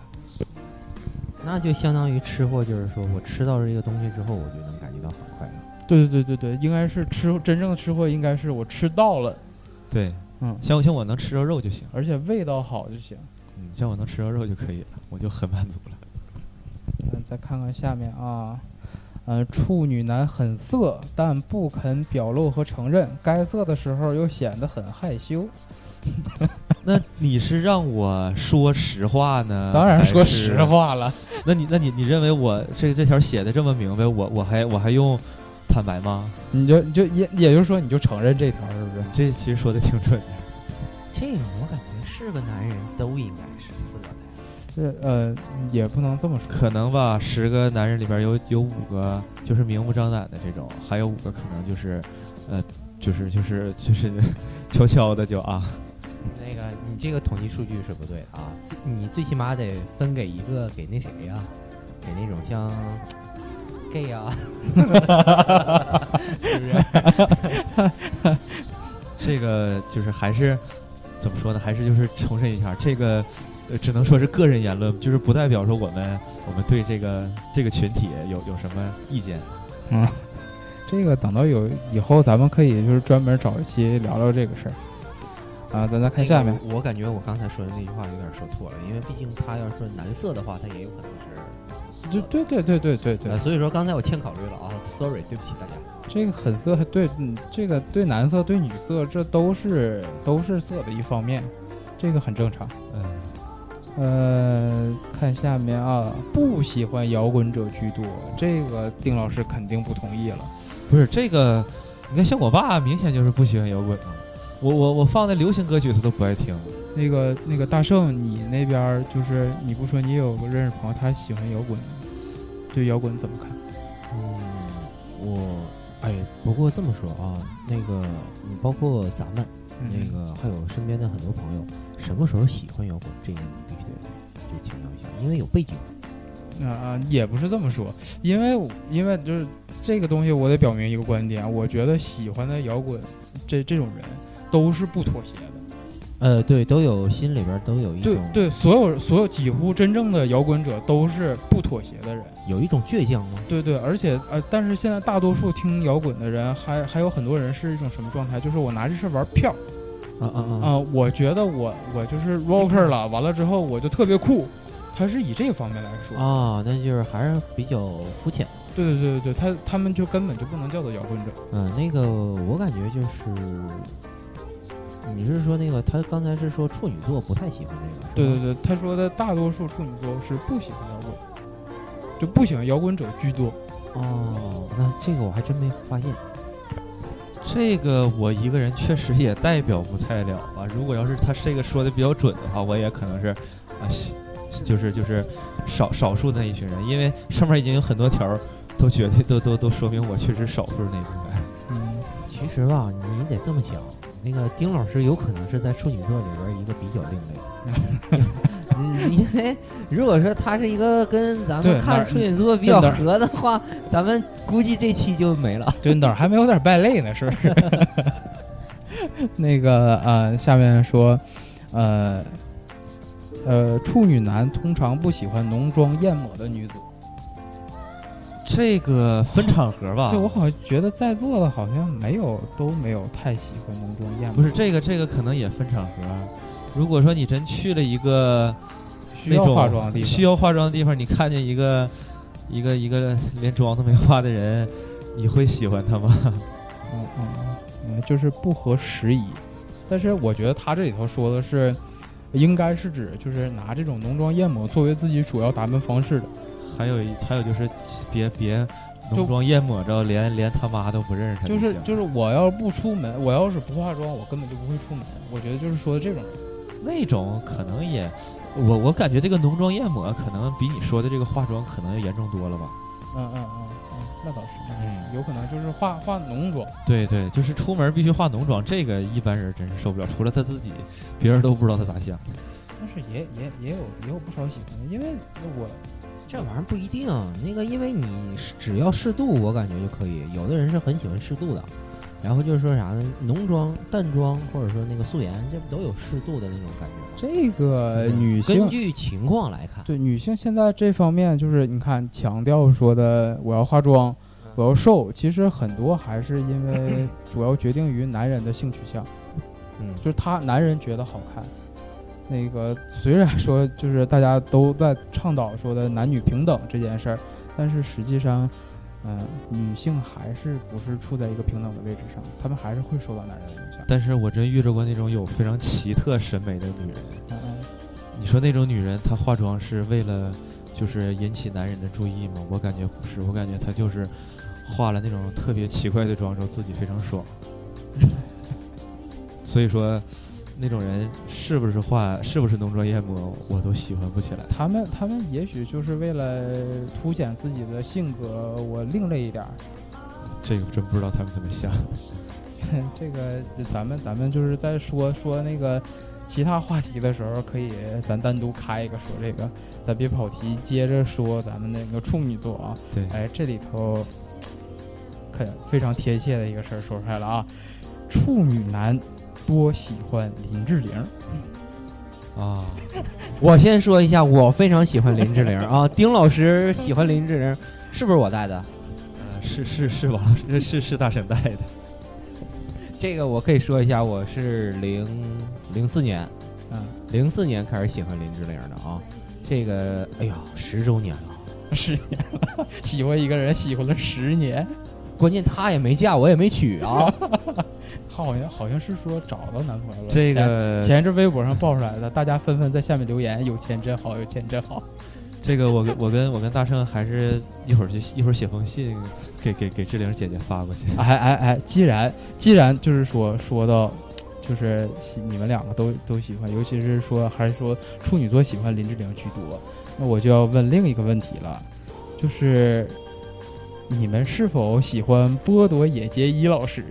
S2: 那就相当于吃货，就是说我吃到这个东西之后，我就能感觉到很快乐。
S1: 对对对对对，应该是吃真正的吃货，应该是我吃到了，
S3: 对，
S1: 嗯，
S3: 像像我能吃着肉就行，
S1: 而且味道好就行。
S3: 嗯，像我能吃着肉就可以了，我就很满足了。
S1: 嗯，再看看下面啊，呃，处女男很色，但不肯表露和承认，该色的时候又显得很害羞。
S3: 那你是让我说实话呢？
S1: 当然说实。话了，
S3: 那你那你你认为我这这条写的这么明白，我我还我还用坦白吗？
S1: 你就你就也也就是说你就承认这条是不是？
S3: 这其实说的挺准的。
S2: 这个我感觉是个男人都应该是色的。
S1: 这呃也不能这么说，
S3: 可能吧，十个男人里边有有五个就是明目张胆的这种，还有五个可能就是，呃，就是就是就是 悄悄的就啊，
S2: 那个你这个统计数据是不对的啊，你最起码得分给一个给那谁呀、给那种像 gay 啊，是不是？
S3: 这个就是还是怎么说呢？还是就是重申一下，这个呃只能说是个人言论，就是不代表说我们我们对这个这个群体有有什么意见。
S1: 嗯，这个等到有以后，咱们可以就是专门找一期聊聊这个事儿。啊，咱再看下面，
S2: 我感觉我刚才说的那句话有点说错了，因为毕竟他要是男色的话，他也有可能是。
S1: 就对对对对对对
S2: 呃，，所以说刚才我欠考虑了啊，sorry，对不起大家。
S1: 这个很色，对，嗯，这个对男色对女色，这都是都是色的一方面，这个很正常。
S3: 嗯，
S1: 呃，看下面啊，不喜欢摇滚者居多，这个丁老师肯定不同意了。
S3: 不是这个，你看像我爸明显就是不喜欢摇滚啊。我我我放的流行歌曲他都不爱听。
S1: 那个那个大圣，你那边儿就是你不说你有个认识朋友，他喜欢摇滚，对摇滚怎么看？
S2: 嗯，我哎，不过这么说啊，那个你包括咱们
S1: 嗯
S2: 那个还有身边的很多朋友，什么时候喜欢摇滚，这个因为有背景。
S1: 啊啊，也不是这么说，因为因为就是这个东西，我得表明一个观点，我觉得喜欢的摇滚这这种人都是不妥协的。
S2: 呃，对，都有心里边都有一种
S1: 对对，所有所有几乎真正的摇滚者都是不妥协的人。
S2: 有一种倔强吗？
S1: 对对，而且呃，但是现在大多数听摇滚的人，还还有很多人是一种什么状态？就是我拿这事玩票
S2: 啊啊啊！
S1: 啊、我觉得我我就是 rocker 了，完了之后我就特别酷。他是以这个方面来说，
S2: 啊，那就是还是比较肤浅。
S1: 对对对对对，他他们就根本就不能叫做摇滚者。
S2: 嗯，那个我感觉就是，你是说那个他刚才是说处女座不太喜欢这个？
S1: 对对对，他说的大多数处女座是不喜欢摇滚，就不喜欢摇滚者居多。
S2: 哦，那这个我还真没发现。
S3: 这个我一个人确实也代表不太了啊。如果要是他这个说的比较准的话，我也可能是啊，喜就是就是少少数那一群人，因为上面已经有很多条都绝对都都都说明我确实少数那一部分。
S1: 嗯，
S2: 其实吧，你得这么想，那个丁老师有可能是在处女座里边一个比较另类。嗯，因为如果说他是一个跟咱们看处女座比较合的话，咱们估计这期就没了。
S1: 就哪儿还没有点败类呢，是不是？那个呃，下面说，呃呃，处女男通常不喜欢浓妆艳抹的女子。
S3: 这个分场合吧，
S1: 就我好像觉得在座的好像没有都没有太喜欢浓妆艳抹，
S3: 不是这个这个可能也分场合。如果说你真去了一个
S1: 需要化妆的地方，
S3: 需要化妆的地方，你看见一个一个一个连妆都没化的人，你会喜欢他吗？
S1: 嗯嗯嗯，就是不合时宜。但是我觉得他这里头说的是，应该是指就是拿这种浓妆艳抹作为自己主要打扮方式的。
S3: 还有一还有就是别别浓妆艳抹着，连连他妈都不认识他
S1: 就是就是我要不出门，我要是不化妆，我根本就不会出门。我觉得就是说的这种人。
S3: 那种可能也，我我感觉这个浓妆艳抹可能比你说的这个化妆可能要严重多了吧。
S1: 嗯嗯嗯嗯，那倒是，
S3: 嗯
S1: 有可能就是化化浓妆。
S3: 对对，就是出门必须化浓妆，这个一般人真是受不了，除了他自己，别人都不知道他咋想。
S1: 但是也也也有也有不少喜欢的，因为我
S2: 这玩意儿不一定，那个因为你是只要适度，我感觉就可以。有的人是很喜欢适度的，然后就是说啥呢？浓妆、淡妆，或者说那个素颜，这不都有适度的那种感觉吗？
S1: 这个
S2: 嗯
S1: 女性
S2: 根据情况来看，
S1: 对女性现在这方面，就是你看强调说的我要化妆，我要瘦，其实很多还是因为 主要决定于男人的性取向，
S2: 嗯，
S1: 就是他男人觉得好看。那个虽然说就是大家都在倡导说的男女平等这件事儿，但是实际上，嗯、女性还是不是处在一个平等的位置上，她们还是会受到男人的影响。
S3: 但是我真遇着过那种有非常奇特审美的女人。你说那种女人，她化妆是为了就是引起男人的注意吗？我感觉不是，我感觉她就是化了那种特别奇怪的妆之后，自己非常爽。所以说，那种人是不是化，是不是浓妆艳抹，我都喜欢不起来。
S1: 他们他们也许就是为了凸显自己的性格，我另类一点儿。
S3: 这个真不知道他们怎么想。
S1: 这个咱们咱们就是在说说那个其他话题的时候，可以咱单独开一个说这个，咱别跑题，接着说咱们那个处女座啊。
S3: 对，
S1: 哎，这里头可非常贴切的一个事儿说出来了啊，处女男多喜欢林志玲。
S3: 啊，
S2: 我先说一下，我非常喜欢林志玲 啊。丁老师喜欢林志玲，是不是我带的？
S3: 呃是是是吧？是是是大神带的。
S2: 这个我可以说一下，我是零零四年，
S1: 嗯，
S2: 零四年开始喜欢林志玲的啊。这个，哎呀，十周年了，
S1: 十年了，喜欢一个人喜欢了十年，
S2: 关键她也没嫁，我也没娶啊。
S1: 她好像好像是说找到男朋友了。
S3: 这个
S1: 前一阵微博上爆出来的，大家纷纷在下面留言：“有钱真好，有钱真好。”
S3: 这个我跟我跟我跟大圣还是一会儿就一会儿写封信给给给志玲姐姐发过去。
S1: 哎哎哎，既然既然就是说说到，就是你们两个都都喜欢，尤其是说还是说处女座喜欢林志玲居多，那我就要问另一个问题了，就是你们是否喜欢波多野结衣老师？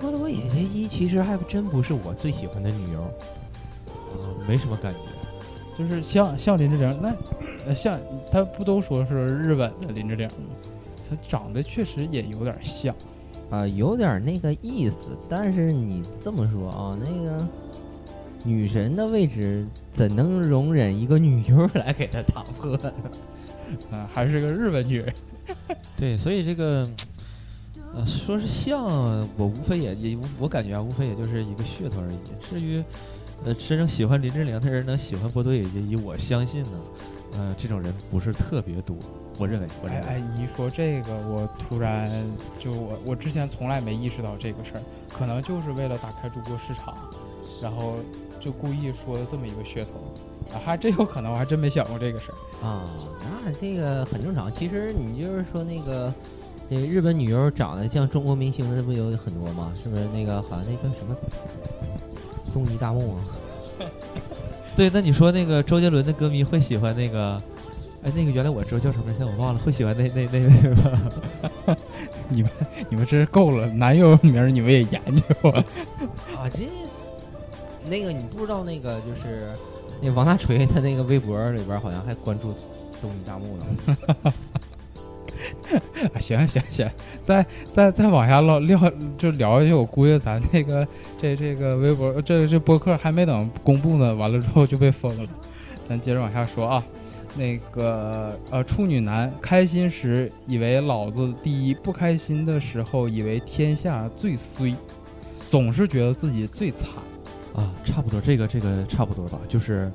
S2: 波多野结衣其实还真不是我最喜欢的女优，
S3: 啊，没什么感觉。
S1: 就是像像林志玲，那呃像她不都说是日本的林志玲吗？她长得确实也有点像，
S2: 啊，有点那个意思。但是你这么说啊，那个女神的位置怎能容忍一个女优来给她打破呢？
S1: 啊，还是个日本女人。
S3: 对，所以这个呃，说是像，我无非也也我感觉啊，无非也就是一个噱头而已。至于。呃，真正喜欢林志玲的人能喜欢波多野结衣，我相信呢，呃，这种人不是特别多。我认为，我认为。
S1: 哎，你一说这个，我突然就我我之前从来没意识到这个事儿，可能就是为了打开中国市场，然后就故意说的这么一个噱头，啊，还真有可能，我还真没想过这个事
S2: 儿啊。那这个很正常。其实你就是说那个，那日本女优长得像中国明星的，那不有很多吗？是不是那个好像那叫什么？东尼大木啊，
S3: 对，那你说那个周杰伦的歌迷会喜欢那个？哎，那个原来我知道叫什么，现在我忘了。会喜欢那那那位吗？
S1: 你们你们真是够了，男友名你们也研究
S2: 啊？啊，这那个你不知道那个就是那王大锤他那个微博里边好像还关注东尼大木呢。
S1: 行行行，再再再往下唠聊就聊下去，我估计咱那个这这个微博这这播客还没等公布呢，完了之后就被封了。咱接着往下说啊，那个呃，处女男开心时以为老子第一，不开心的时候以为天下最衰，总是觉得自己最惨
S3: 啊，差不多这个这个差不多吧，就是。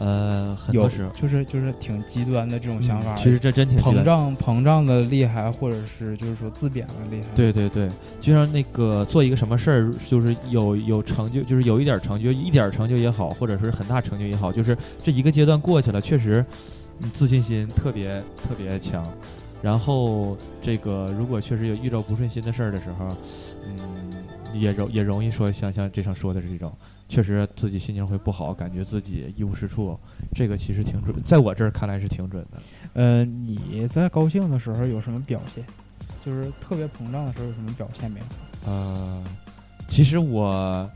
S3: 呃，很多时候
S1: 就是就是挺极端的这种想法。
S3: 其实这真挺
S1: 膨胀膨胀的厉害，或者是就是说自贬的厉害。
S3: 对对对，就像那个做一个什么事儿，就是有有成就，就是有一点成就，一点成就也好，或者是很大成就也好，就是这一个阶段过去了，确实自信心特别特别强。然后这个如果确实有遇到不顺心的事儿的时候，嗯，也容也容易说像像这上说的是这种。确实自己心情会不好，感觉自己一无是处，这个其实挺准，在我这儿看来是挺准的。
S1: 呃，你在高兴的时候有什么表现？就是特别膨胀的时候有什么表现没有？
S3: 呃，其实我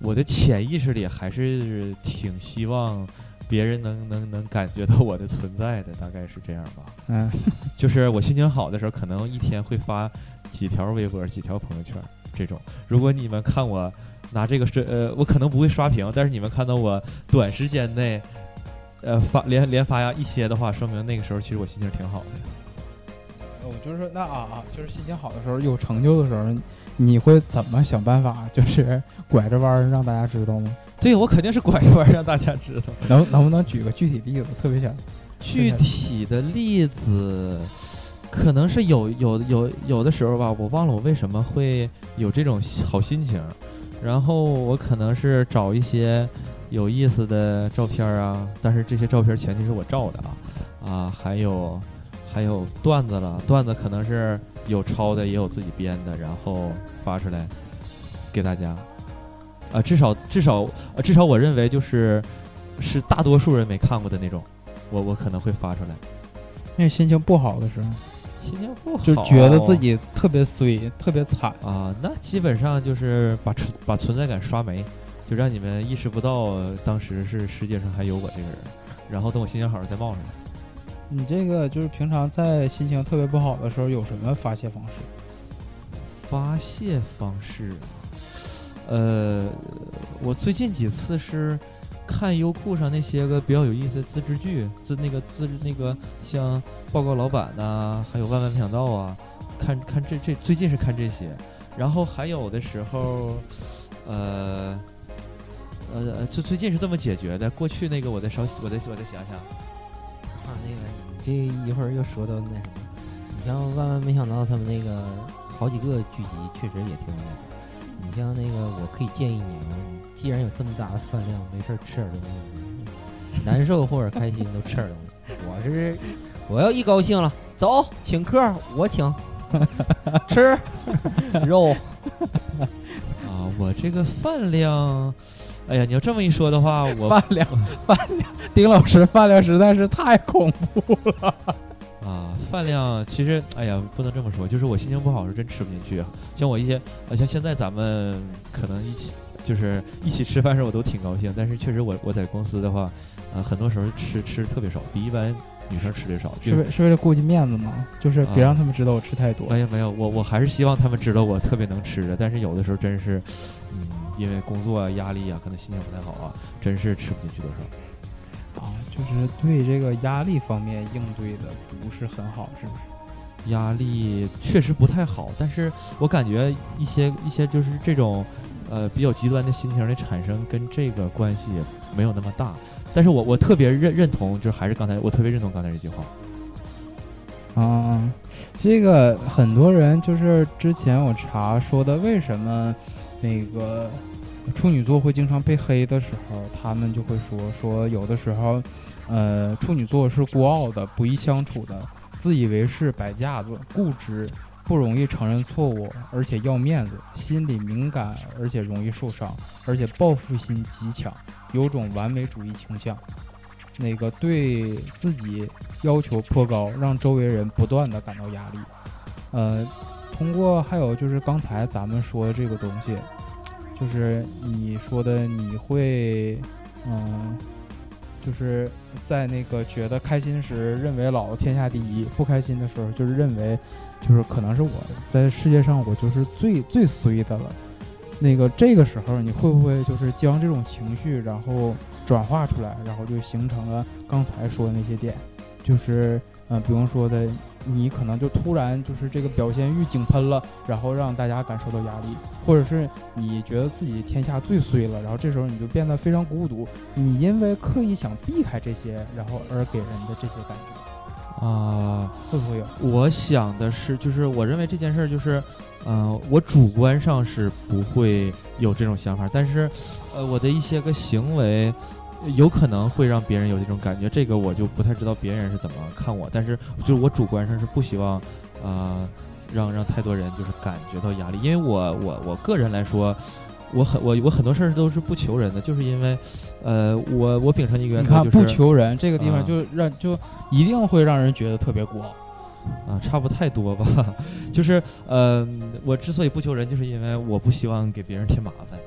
S3: 我的潜意识里还是挺希望别人能能能感觉到我的存在的，大概是这样吧。
S1: 嗯，
S3: 就是我心情好的时候，可能一天会发几条微博、几条朋友圈这种。如果你们看我。拿这个是呃，我可能不会刷屏，但是你们看到我短时间内，呃发连连发呀一些的话，说明那个时候其实我心情挺好的。
S1: 我就是说，那啊啊，就是心情好的时候，有成就的时候，你会怎么想办法，就是 拐着弯让大家知道吗？
S3: 对，我肯定是拐着弯让大家知道。
S1: 能能不能举个具体例子？特别想
S3: 具体的例子，可能是有有有有的时候吧，我忘了我为什么会有这种好心情。然后我可能是找一些有意思的照片啊，但是这些照片前提是我照的啊，啊，还有还有段子了，段子可能是有抄的，也有自己编的，然后发出来给大家，啊，至少至少啊至少我认为就是是大多数人没看过的那种，我我可能会发出来。
S1: 那心情不好的时候。
S3: 心情不好，
S1: 就觉得自己特别衰，特别惨
S3: 啊！那基本上就是把存把存在感刷没，就让你们意识不到当时是世界上还有我这个人，然后等我心情好了再冒上来。
S1: 你这个就是平常在心情特别不好的时候有什么发泄方式？
S3: 发泄方式，呃，我最近几次是。看优酷上那些个比较有意思的自制剧，自那个自那个像报告老板呐，还有万万没想到啊，看看这这最近是看这些，然后还有的时候，呃呃，就最近是这么解决的。过去那个我再稍我再我再想想，
S2: 啊，那个你这一会儿又说到那什么，你像万万没想到他们那个。好几个剧集确实也挺有意思。你像那个，我可以建议你们，既然有这么大的饭量，没事儿吃点东西，难受或者开心都吃点东西。我是我要一高兴了，走请客，我请 吃肉。
S3: 啊，我这个饭量，哎呀，你要这么一说的话，我
S1: 饭量 饭量，丁老师饭量实在是太恐怖了。
S3: 啊，饭量其实，哎呀，不能这么说，就是我心情不好是真吃不进去啊。像我一些，呃，像现在咱们可能一起，就是一起吃饭时候我都挺高兴，但是确实我我在公司的话，呃，很多时候吃吃特别少，比一般女生吃的少。
S1: 是为是为了顾及面子吗？就是别让他们知道我吃太多。
S3: 没有没有，我我还是希望他们知道我特别能吃的，但是有的时候真是，嗯，因为工作啊压力啊，可能心情不太好啊，真是吃不进去多少。
S1: 啊，就是对这个压力方面应对的不是很好，是不是？
S3: 压力确实不太好，但是我感觉一些一些就是这种，呃，比较极端的心情的产生跟这个关系没有那么大。但是我我特别认认同，就是还是刚才我特别认同刚才这句
S1: 话。啊，这个很多人就是之前我查说的，为什么那个。处女座会经常被黑的时候，他们就会说说有的时候，呃，处女座是孤傲的、不易相处的、自以为是、摆架子、固执、不容易承认错误，而且要面子，心理敏感，而且容易受伤，而且报复心极强，有种完美主义倾向，那个对自己要求颇高，让周围人不断的感到压力。呃，通过还有就是刚才咱们说的这个东西。就是你说的，你会，嗯，就是在那个觉得开心时，认为老天下第一；不开心的时候，就是认为，就是可能是我在世界上我就是最最衰的了。那个这个时候，你会不会就是将这种情绪，然后转化出来，然后就形成了刚才说的那些点？就是，嗯，比方说的。你可能就突然就是这个表现欲井喷了，然后让大家感受到压力，或者是你觉得自己天下最衰了，然后这时候你就变得非常孤独。你因为刻意想避开这些，然后而给人的这些感觉
S3: 啊，
S1: 会不会有？
S3: 我想的是，就是我认为这件事儿就是，嗯，我主观上是不会有这种想法，但是，呃，我的一些个行为。有可能会让别人有这种感觉，这个我就不太知道别人是怎么看我，但是就是我主观上是不希望，呃，让让太多人就是感觉到压力，因为我我我个人来说，我很我我很多事儿都是不求人的，就是因为，呃，我我秉承一个原则就是
S1: 不求人，这个地方就让就一定会让人觉得特别孤傲，
S3: 啊，差不太多吧，就是呃，我之所以不求人，就是因为我不希望给别人添麻烦。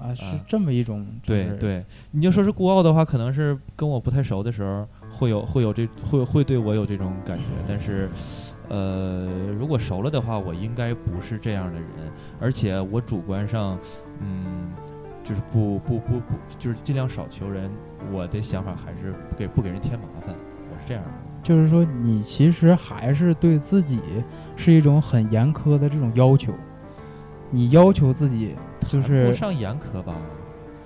S1: 啊，是这么一种，
S3: 对对，你就说是孤傲的话，可能是跟我不太熟的时候会有会有这会会对我有这种感觉，但是，呃，如果熟了的话，我应该不是这样的人，而且我主观上，嗯，就是不不不不，就是尽量少求人，我的想法还是不给不给人添麻烦，我是这样的。
S1: 就是说，你其实还是对自己是一种很严苛的这种要求，你要求自己。就是
S3: 不上严苛吧，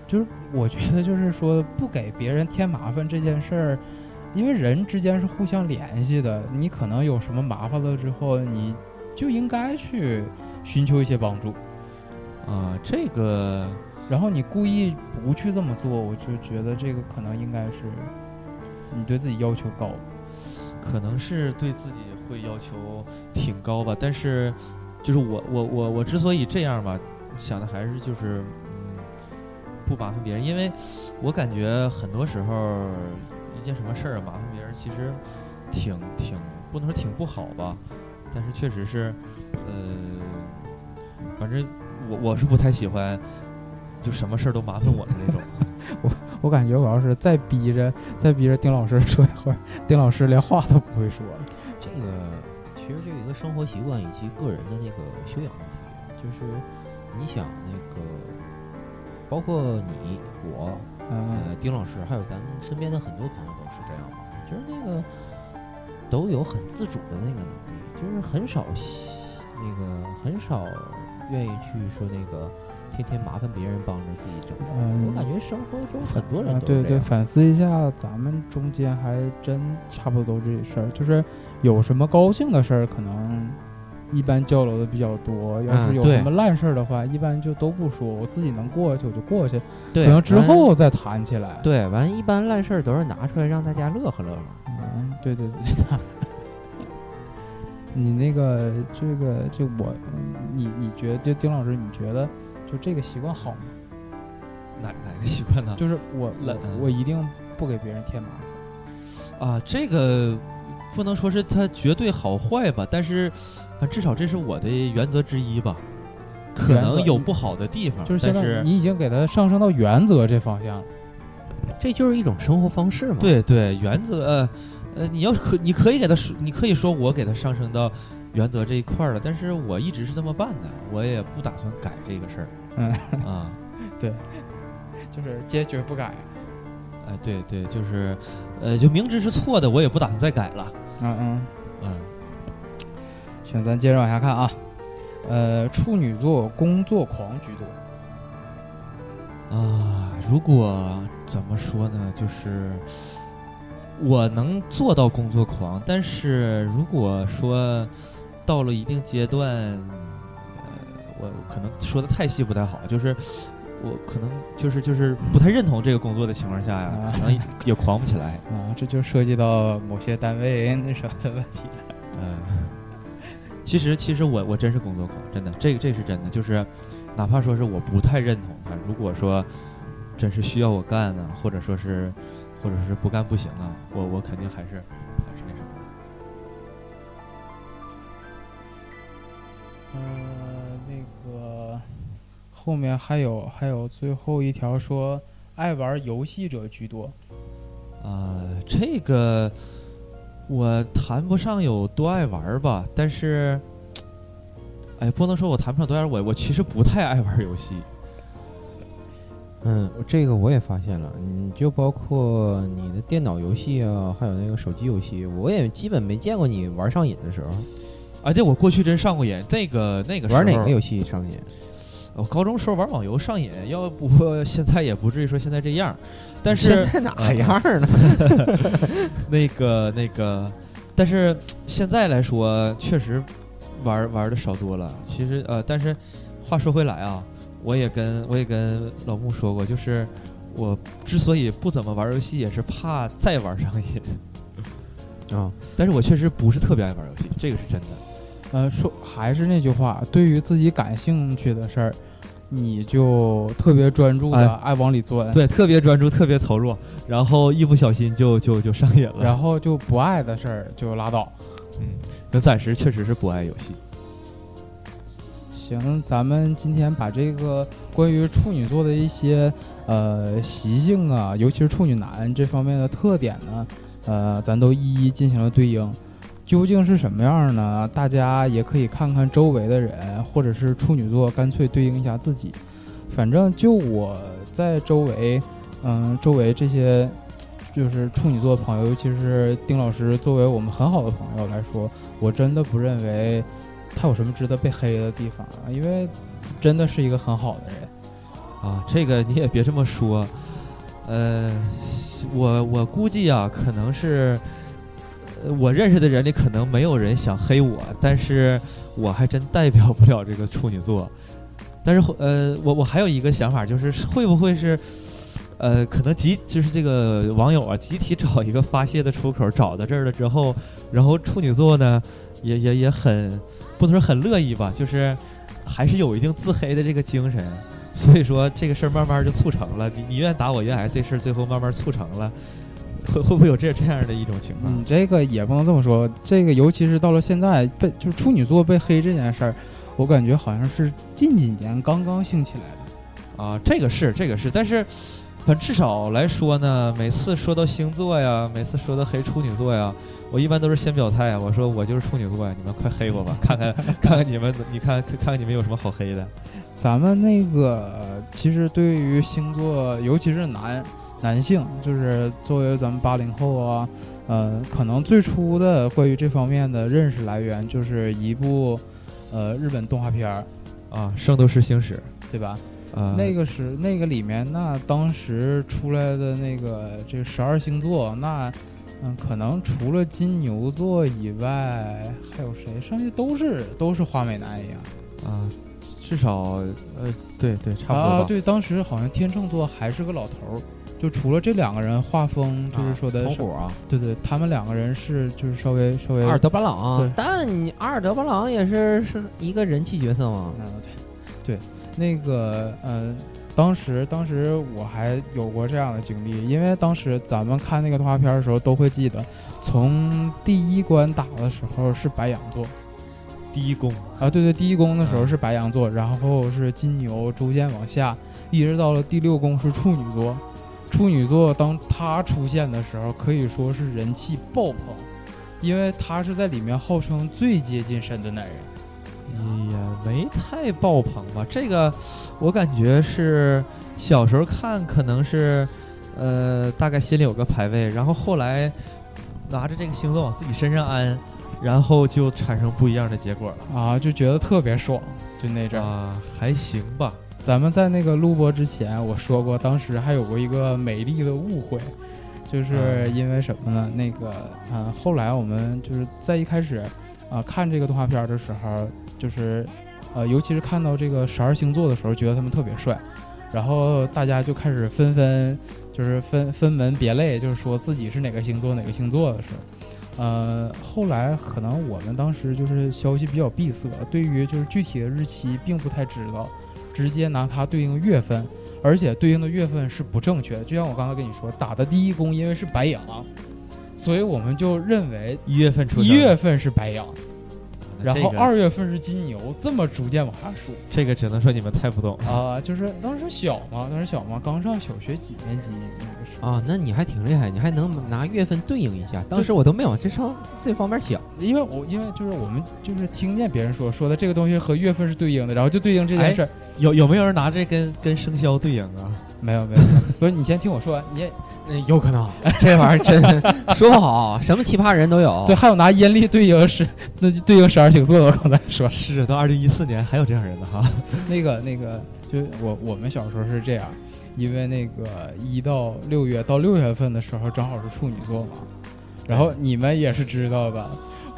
S1: 就是我觉得就是说不给别人添麻烦这件事儿，因为人之间是互相联系的，你可能有什么麻烦了之后，你就应该去寻求一些帮助
S3: 啊。这个，
S1: 然后你故意不去这么做，我就觉得这个可能应该是你对自己要求高，
S3: 可能是对自己会要求挺高吧。但是就是我我我我之所以这样吧。想的还是就是，嗯，不麻烦别人，因为我感觉很多时候一件什么事儿麻烦别人，其实挺挺不能说挺不好吧，但是确实是，呃，反正我我是不太喜欢，就什么事儿都麻烦我的那种。
S1: 我我感觉我要是再逼着再逼着丁老师说一会儿，丁老师连话都不会说了。
S2: 这个其实就一个生活习惯以及个人的那个修养问题，就是。你想那个，包括你我，呃，丁老师，还有咱们身边的很多朋友都是这样嘛，就是那个都有很自主的那个能力，就是很少那个很少愿意去说那个天天麻烦别人帮着自己整。我感觉生活中很多人都
S1: 对对，反思一下，咱们中间还真差不多都这事儿，就是有什么高兴的事儿，可能一般交流的比较多。要是有什么烂事儿的话，一般就都不说，我自己能过去我就过去，
S2: 对，
S1: 可能之后再谈起来。
S2: 对完一般烂事儿都是拿出来让大家乐呵乐呵。
S1: 嗯，对对对。你那个这个就我，你你觉得就丁老师，你觉得就这个习惯好吗？
S3: 哪哪个 习惯呢？
S1: 就是我
S3: 懒
S1: 我我一定不给别人添麻烦。
S3: 啊，这个不能说是它绝对好坏吧，但是啊，至少这是我的原则之一吧。可能有不好的地方，
S1: 就是现在你已经给它上升到原则这方向了。
S2: 这就是一种生活方式嘛。，
S3: 对对原则呃呃，你要是可你可以给他说，你可以说我给他上升到原则这一块儿了，但是我一直是这么办的，我也不打算改这个事儿。
S1: 嗯
S3: 啊，对
S1: 就是坚决不改。
S3: 哎，对对，就是呃，就明知是错的，我也不打算再改了。
S1: 嗯嗯，
S3: 嗯，
S1: 行，咱接着往下看啊。呃，处女座工作狂居多。
S3: 啊，如果怎么说呢，就是我能做到工作狂，但是如果说到了一定阶段，呃，我可能说的太细不太好，就是我可能就是就是不太认同这个工作的情况下呀，
S1: 啊
S3: 可能也狂不起来。
S1: 啊，这就涉及到某些单位那什么的问题了。
S3: 嗯，其实其实我我真是工作狂，真的，这个这是真的，就是哪怕说是我不太认同他，如果说真是需要我干呢，或者说是或者是不干不行啊，我我肯定还是还是那什么。
S1: 呃，那个后面还有还有最后一条说，爱玩游戏者居多。
S3: 啊、这个我谈不上有多爱玩吧，但是，哎，不能说我谈不上多爱玩，我我其实不太爱玩游戏。
S2: 嗯，这个我也发现了，你就包括你的电脑游戏啊，还有那个手机游戏，我也基本没见过你玩上瘾的时候。
S3: 啊，对，我过去真上过瘾，那个那个
S2: 玩哪个游戏上瘾？
S3: 我高中时候玩网游上瘾，要不现在也不至于说现在这样。但是
S2: 现在哪样呢？
S3: 那个那个，但是现在来说，确实玩玩的少多了。其实呃，但是话说回来啊，我也跟我也跟老穆说过，就是我之所以不怎么玩游戏，也是怕再玩上瘾。
S2: 啊，
S3: 但是我确实不是特别爱玩游戏，这个是真的。
S1: 呃，说还是那句话，对于自己感兴趣的事儿，你就特别专注的
S3: 哎
S1: 爱往里钻，
S3: 对，特别专注，特别投入，然后一不小心就就就上瘾了。
S1: 然后就不爱的事儿就拉倒。
S3: 嗯，那暂时确实是不爱游戏。
S1: 行，咱们今天把这个关于处女座的一些呃习性啊，尤其是处女男这方面的特点呢，呃，咱都一一进行了对应。究竟是什么样呢？大家也可以看看周围的人，或者是处女座，干脆对应一下自己。反正就我在周围，嗯，周围这些就是处女座的朋友，尤其是丁老师作为我们很好的朋友来说，我真的不认为他有什么值得被黑的地方啊，因为真的是一个很好的人。
S3: 啊，这个你也别这么说，呃，我我估计啊，可能是，我认识的人里可能没有人想黑我，但是我还真代表不了这个处女座。但是呃，我我还有一个想法，就是会不会是，呃，可能集就是这个网友啊，集体找一个发泄的出口，找到这儿了之后，然后处女座呢，也也也很不能说很乐意吧，就是还是有一定自黑的这个精神。所以说这个事儿慢慢就促成了，你你愿打我愿挨，这事儿最后慢慢促成了，会会不会有这这样的一种情况？
S1: 嗯，这个也不能这么说，这个尤其是到了现在被就是处女座被黑这件事儿，我感觉好像是近几年刚刚兴起来的。
S3: 啊，这个是这个是，但是反正至少来说呢，每次说到星座呀，每次说到黑处女座呀，我一般都是先表态啊，我说我就是处女座呀，你们快黑我吧，看看看看你们，你看看看你们有什么好黑的。
S1: 咱们那个其实对于星座，尤其是男男性，就是作为咱们八零后啊，呃，可能最初的关于这方面的认识来源就是一部呃日本动画片儿，
S3: 啊，圣斗士星矢，
S1: 对吧？
S3: 啊，
S1: 那个是那个里面，那当时出来的那个这十二星座，那嗯，可能除了金牛座以外，还有谁？剩下都是都是花美男一样。
S3: 啊，至少呃，对对，差不多。，
S1: 啊对，当时好像天秤座还是个老头儿，就除了这两个人画风，就是说的是，
S2: 同伙啊，
S1: 对对，他们两个人是就是稍微稍微
S2: 阿尔德巴朗
S1: 对，
S2: 但你阿尔德巴朗也是是一个人气角色嘛。
S1: 嗯，对，对，那个，呃，当时当时我还有过这样的经历，因为当时咱们看那个动画片的时候，都会记得，从第一关打的时候是白羊座
S3: 第一宫
S1: 啊，对对，第一宫的时候
S3: 嗯
S1: 是白羊座，然后是金牛，逐渐往下，一直到了第六宫是处女座。处女座当他出现的时候，可以说是人气爆棚，因为他是在里面号称最接近神的男人。
S3: 也没太爆棚吧。这个我感觉是小时候看，可能是呃大概心里有个排位，然后后来拿着这个星座往自己身上安，然后就产生不一样的结果了。
S1: 啊，就觉得特别爽，就那阵儿。
S3: 啊，还行吧。
S1: 咱们在那个录播之前，我说过，当时还有过一个美丽的误会，就是因为什么呢？那个，嗯、后来我们就是在一开始，啊、看这个动画片的时候，就是，呃，尤其是看到这个十二星座的时候，觉得他们特别帅，然后大家就开始纷纷，就是分分门别类，就是说自己是哪个星座哪个星座的事。呃，后来可能我们当时就是消息比较闭塞，对于就是具体的日期并不太知道，直接拿它对应月份，而且对应的月份是不正确的。就像我刚才跟你说，打的第一宫因为是白羊，所以我们就认为
S3: 一月份出
S1: 一月份是白羊，然后二月份是金牛，这么逐渐往下数
S3: 这个只能说你们太不懂了。
S1: 啊、就是当时小嘛，当时小嘛，刚上小学几年级那个时候
S2: 啊，那你还挺厉害，你还能拿月份对应一下。当时我都没往这上这方面想。
S1: 因为我因为就是我们就是听见别人说说的这个东西和月份是对应的，然后就对应这件事儿。
S3: 有有没有人拿这跟跟生肖对应啊？
S1: 没有没有，不是你先听我说完，你也
S2: 嗯，有可能，这玩意儿真说不好，什么奇葩人都有。
S1: 对，还有拿阴历对应十，那就对应十二星座的。我刚才说
S3: 是，到二零一四年还有这样人的哈。
S1: 那个那个，就我我们小时候是这样，因为那个一到六月到六月份的时候正好是处女座嘛，然后你们也是知道的，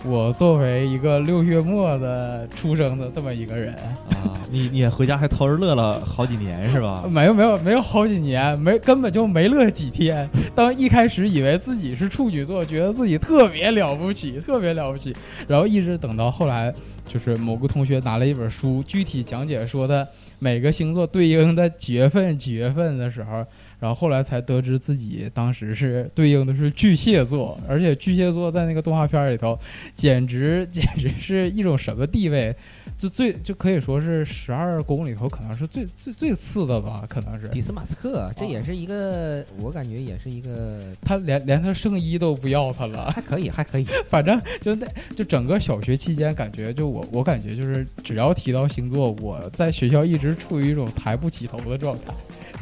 S1: 我作为一个六月末的出生的这么一个人，
S3: 啊，你你也回家还偷着乐了好几年是吧？
S1: 没有没有没有好几年，没根本就没乐几天。当一开始以为自己是处女座，觉得自己特别了不起，特别了不起，然后一直等到后来，就是某个同学拿了一本书，具体讲解说的每个星座对应的几月份几月份的时候，然后后来才得知自己当时是对应的是巨蟹座，而且巨蟹座在那个动画片里头，简直 简直是一种什么地位？就最就可以说是十二宫里头可能是最最最次的吧，可能是
S2: 迪斯马斯克，这也是一个，我感觉也是一个
S1: 他连连他圣衣都不要他了，
S2: 还可以，还可以。
S1: 反正就那就整个小学期间，感觉就我我感觉就是只要提到星座，我在学校一直处于一种抬不起头的状态。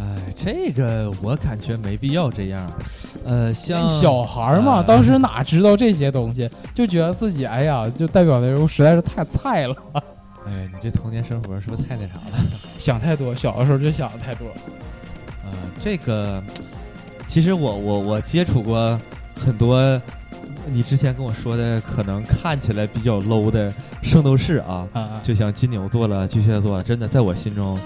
S3: 哎，这个我感觉没必要这样。呃，像
S1: 小孩儿嘛，
S3: 呃
S1: 当时哪知道这些东西，就觉得自己哎呀，就代表的人物实在是太菜了，
S3: 哎，你这童年生活是不是太那啥了？
S1: 想太多，小的时候就想的太多。
S3: 呃，这个其实我我我接触过很多你之前跟我说的可能看起来比较 low 的圣斗士啊，
S1: 啊，
S3: 就像金牛座了、巨蟹座，真的在我心中，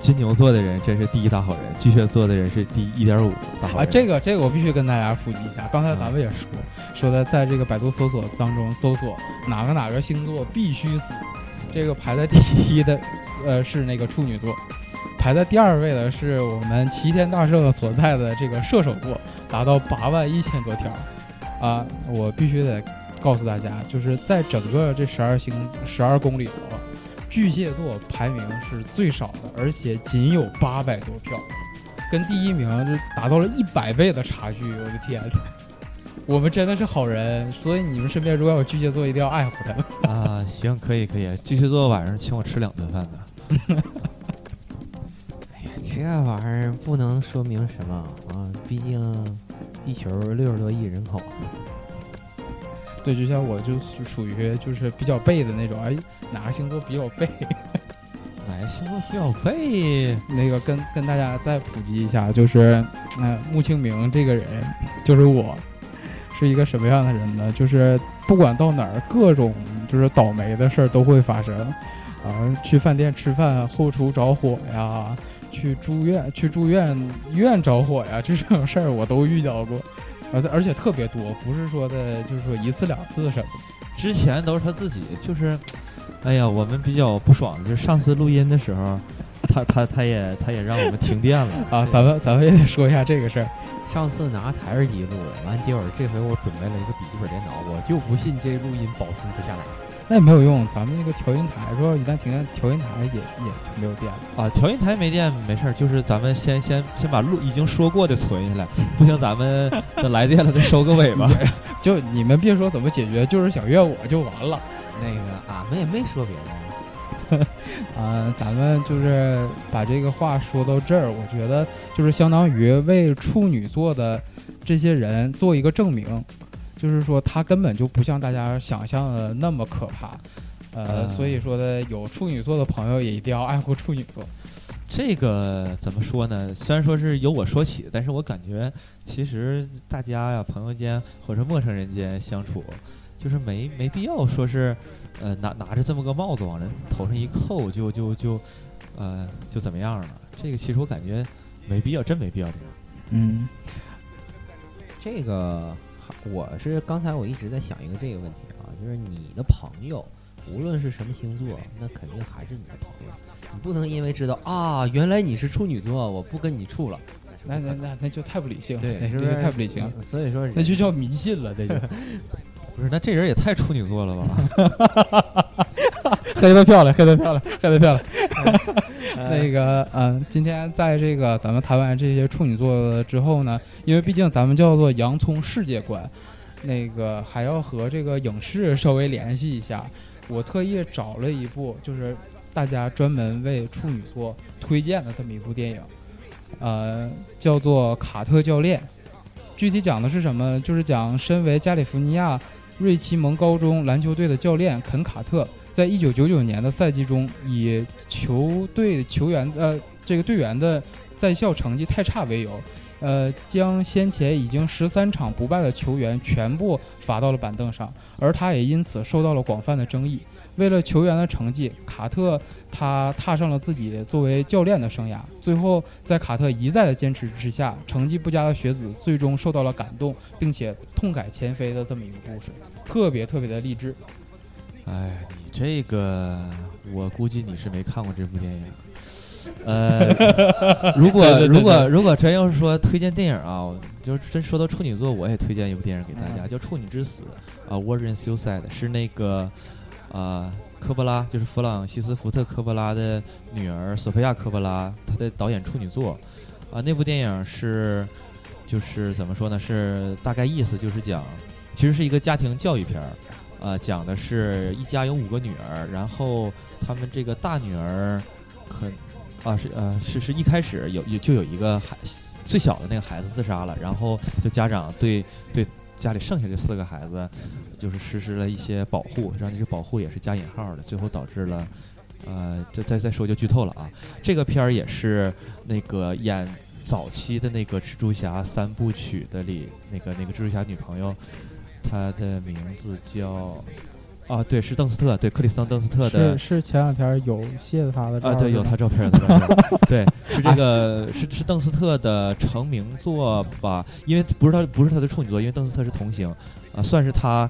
S3: 金牛座的人真是第一大好人，巨蟹座的人是第一点五大好
S1: 啊，这个这个我必须跟大家普及一下。刚才咱们也说说的，在这个百度搜索当中搜索哪个哪个星座必须死，这个排在第一的，呃是那个处女座，排在第二位的是我们齐天大圣所在的这个射手座，达到八万一千多条。啊，我必须得告诉大家，就是在整个这十二星十二宫里头，巨蟹座排名是最少的，而且仅有八百多票。跟第一名就达到了一百倍的差距，我的天呐！我们真的是好人，所以你们身边如果有巨蟹座，一定要爱护他们。
S3: 啊，行，可以可以，巨蟹座晚上请我吃两顿饭的。
S2: 这玩意儿不能说明什么啊，毕竟地球六十多亿人口，
S1: 对，就像我就是属于就是比较背的那种，哎，哪个星座比较背？
S3: 哪个星座比较背？
S1: 那个跟跟大家再普及一下，就是，呃，穆清明这个人，就是我，是一个什么样的人呢？就是不管到哪儿，各种就是倒霉的事儿都会发生。啊，去饭店吃饭后厨着火呀，去住院去住院医院着火呀，这种事儿我都遇到过，而且而且特别多，不是说的就是说一次两次什么。
S3: 之前都是他自己，就是，哎呀，我们比较不爽的就是上次录音的时候，他他他也他也让我们停电了
S1: 啊，咱们咱们也得说一下这个事儿。
S2: 上次拿台式机录的，完结果这回我准备了一个笔记本电脑，我就不信这录音保存不下来。
S1: 那也没有用，咱们那个调音台说一旦停电，调音台也也没有电了
S3: 啊。调音台没电没事儿，就是咱们先先先把录已经说过的存下来，不行咱们 等来电了再收个尾吧。
S1: 就你们别说怎么解决，就是想怨我就完了。
S2: 那个俺们也没说别
S1: 的。啊，咱们就是把这个话说到这儿，我觉得就是相当于为处女座的这些人做一个证明。就是说，他根本就不像大家想象的那么可怕，呃，所以说呢，有处女座的朋友也一定要爱护处女座。
S3: 这个怎么说呢？虽然说是由我说起，但是我感觉其实大家呀，朋友间或者陌生人间相处，就是没没必要说是，呃，拿拿着这么个帽子往人头上一扣，就就就，呃，就怎么样了？这个其实我感觉没必要，真没必要这样。
S1: 嗯，
S2: 这个。我是刚才我一直在想一个这个问题啊，就是你的朋友，无论是什么星座，那肯定还是你的朋友。你不能因为知道啊，原来你是处女座，我不跟你处了，
S1: 那那那那就太不理性了，
S2: 对，
S1: 是不是太不理性？
S2: 所以说
S1: 那就叫迷信了，这就
S3: 不是。那这人也太处女座了吧？
S1: 黑的漂亮，黑的漂亮，黑的漂亮。那个，嗯，今天在这个咱们谈完这些处女座之后呢，因为毕竟咱们叫做洋葱世界观，那个还要和这个影视稍微联系一下。我特意找了一部，就是大家专门为处女座推荐的这么一部电影，呃，叫做《卡特教练》。具体讲的是什么？就是讲身为加利福尼亚瑞奇蒙高中篮球队的教练肯卡特。在一九九九年的赛季中，以球队球员呃这个队员的在校成绩太差为由，呃将先前已经十三场不败的球员全部罚到了板凳上，而他也因此受到了广泛的争议。为了球员的成绩，卡特他踏上了自己作为教练的生涯。最后，在卡特一再的坚持之下，成绩不佳的学子最终受到了感动，并且痛改前非的这么一个故事，特别特别的励志。
S3: 哎，这个，我估计你是没看过这部电影。呃，如果如果如果真要是说推荐电影啊，就是真说到处女座，我也推荐一部电影给大家，叫《处女之死》啊，《Virgin Suicide》是那个啊科波拉，就是弗朗西斯福特科波拉的女儿索菲亚科波拉，她的导演处女作啊。那部电影是就是怎么说呢？是大概意思就是讲，其实是一个家庭教育片儿。呃，讲的是一家有五个女儿，然后他们这个大女儿，可啊是呃是是一开始有有就有一个孩最小的那个孩子自杀了，然后就家长对对家里剩下这四个孩子，就是实施了一些保护，让这个保护也是加引号的，最后导致了呃再再再说就剧透了啊，这个片儿也是那个演早期的那个蜘蛛侠三部曲的里那个那个蜘蛛侠女朋友。他的名字叫，啊，对，是邓斯特，对，克里斯滕·邓斯特
S1: 的，是是前两天有谢他的
S3: 啊，对，有他照片的，对，是这个是是邓斯特的成名作吧？因为不是他不是他的处女作，因为邓斯特是童星，啊，算是他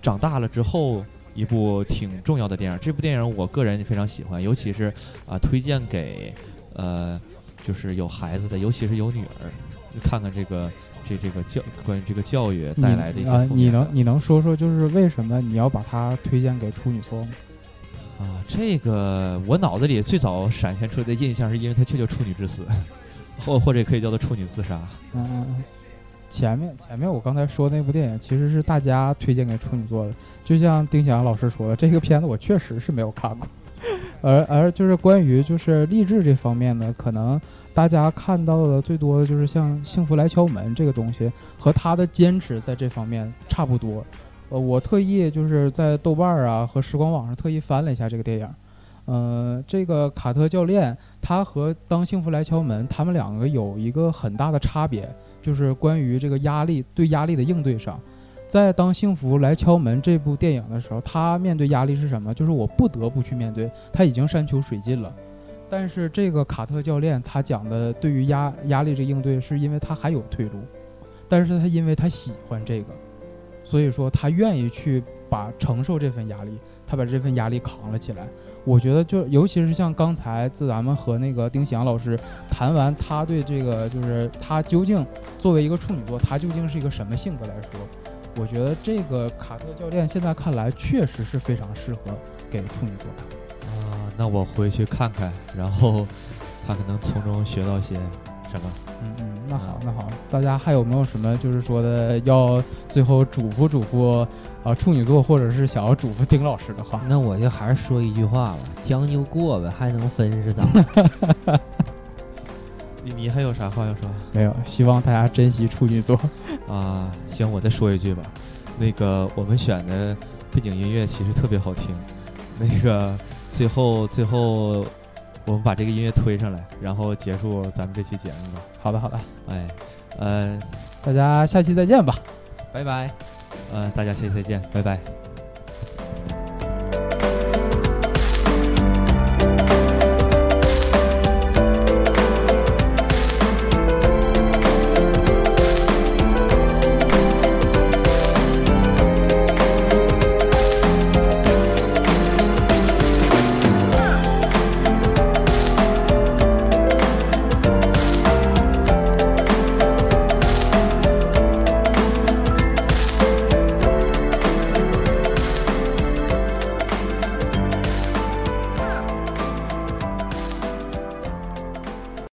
S3: 长大了之后一部挺重要的电影。这部电影我个人非常喜欢，尤其是啊，推荐给呃，就是有孩子的，尤其是有女儿，看看这个。这这个教关于这个教育带来的一些
S1: 啊，你能你能说说，就是为什么你要把它推荐给处女座吗？
S3: 啊，这个我脑子里最早闪现出来的印象是因为它确叫处女之死，或或者也可以叫做处女自杀。
S1: 嗯，前面前面我刚才说那部电影其实是大家推荐给处女座的，就像丁翔老师说的，这个片子我确实是没有看过，而而就是关于就是励志这方面呢，可能。大家看到的最多的就是像《幸福来敲门》这个东西，和他的坚持在这方面差不多。呃，我特意就是在豆瓣儿啊和时光网上特意翻了一下这个电影。呃，这个卡特教练他和《当幸福来敲门》他们两个有一个很大的差别，就是关于这个压力对压力的应对上。在当幸福来敲门这部电影的时候，他面对压力是什么？就是我不得不去面对，他已经山穷水尽了。但是这个卡特教练他讲的对于压压力这应对，是因为他还有退路，但是他因为他喜欢这个，所以说他愿意去把承受这份压力，他把这份压力扛了起来。我觉得就尤其是像刚才自咱们和那个丁翔老师谈完，他对这个就是他究竟作为一个处女座，他究竟是一个什么性格来说，我觉得这个卡特教练现在看来确实是非常适合给处女座看。
S3: 啊，那我回去看看，然后看看能从中学到些什么。
S1: 嗯嗯，那好那好，大家还有没有什么就是说的要最后嘱咐嘱咐啊处女座或者是想要嘱咐丁老师的话？
S2: 那我就还是说一句话吧，将就过呗，还能分是咋？
S3: 你你还有啥话要说？
S1: 没有，希望大家珍惜处女座。
S3: 啊，行，我再说一句吧。那个我们选的背景音乐其实特别好听。那个最后最后我们把这个音乐推上来，然后结束咱们这期节目吧。
S1: 好的好的，
S3: 哎，呃
S1: 大家下期再见吧。
S2: 拜拜。
S3: 呃，大家下期再见，拜拜。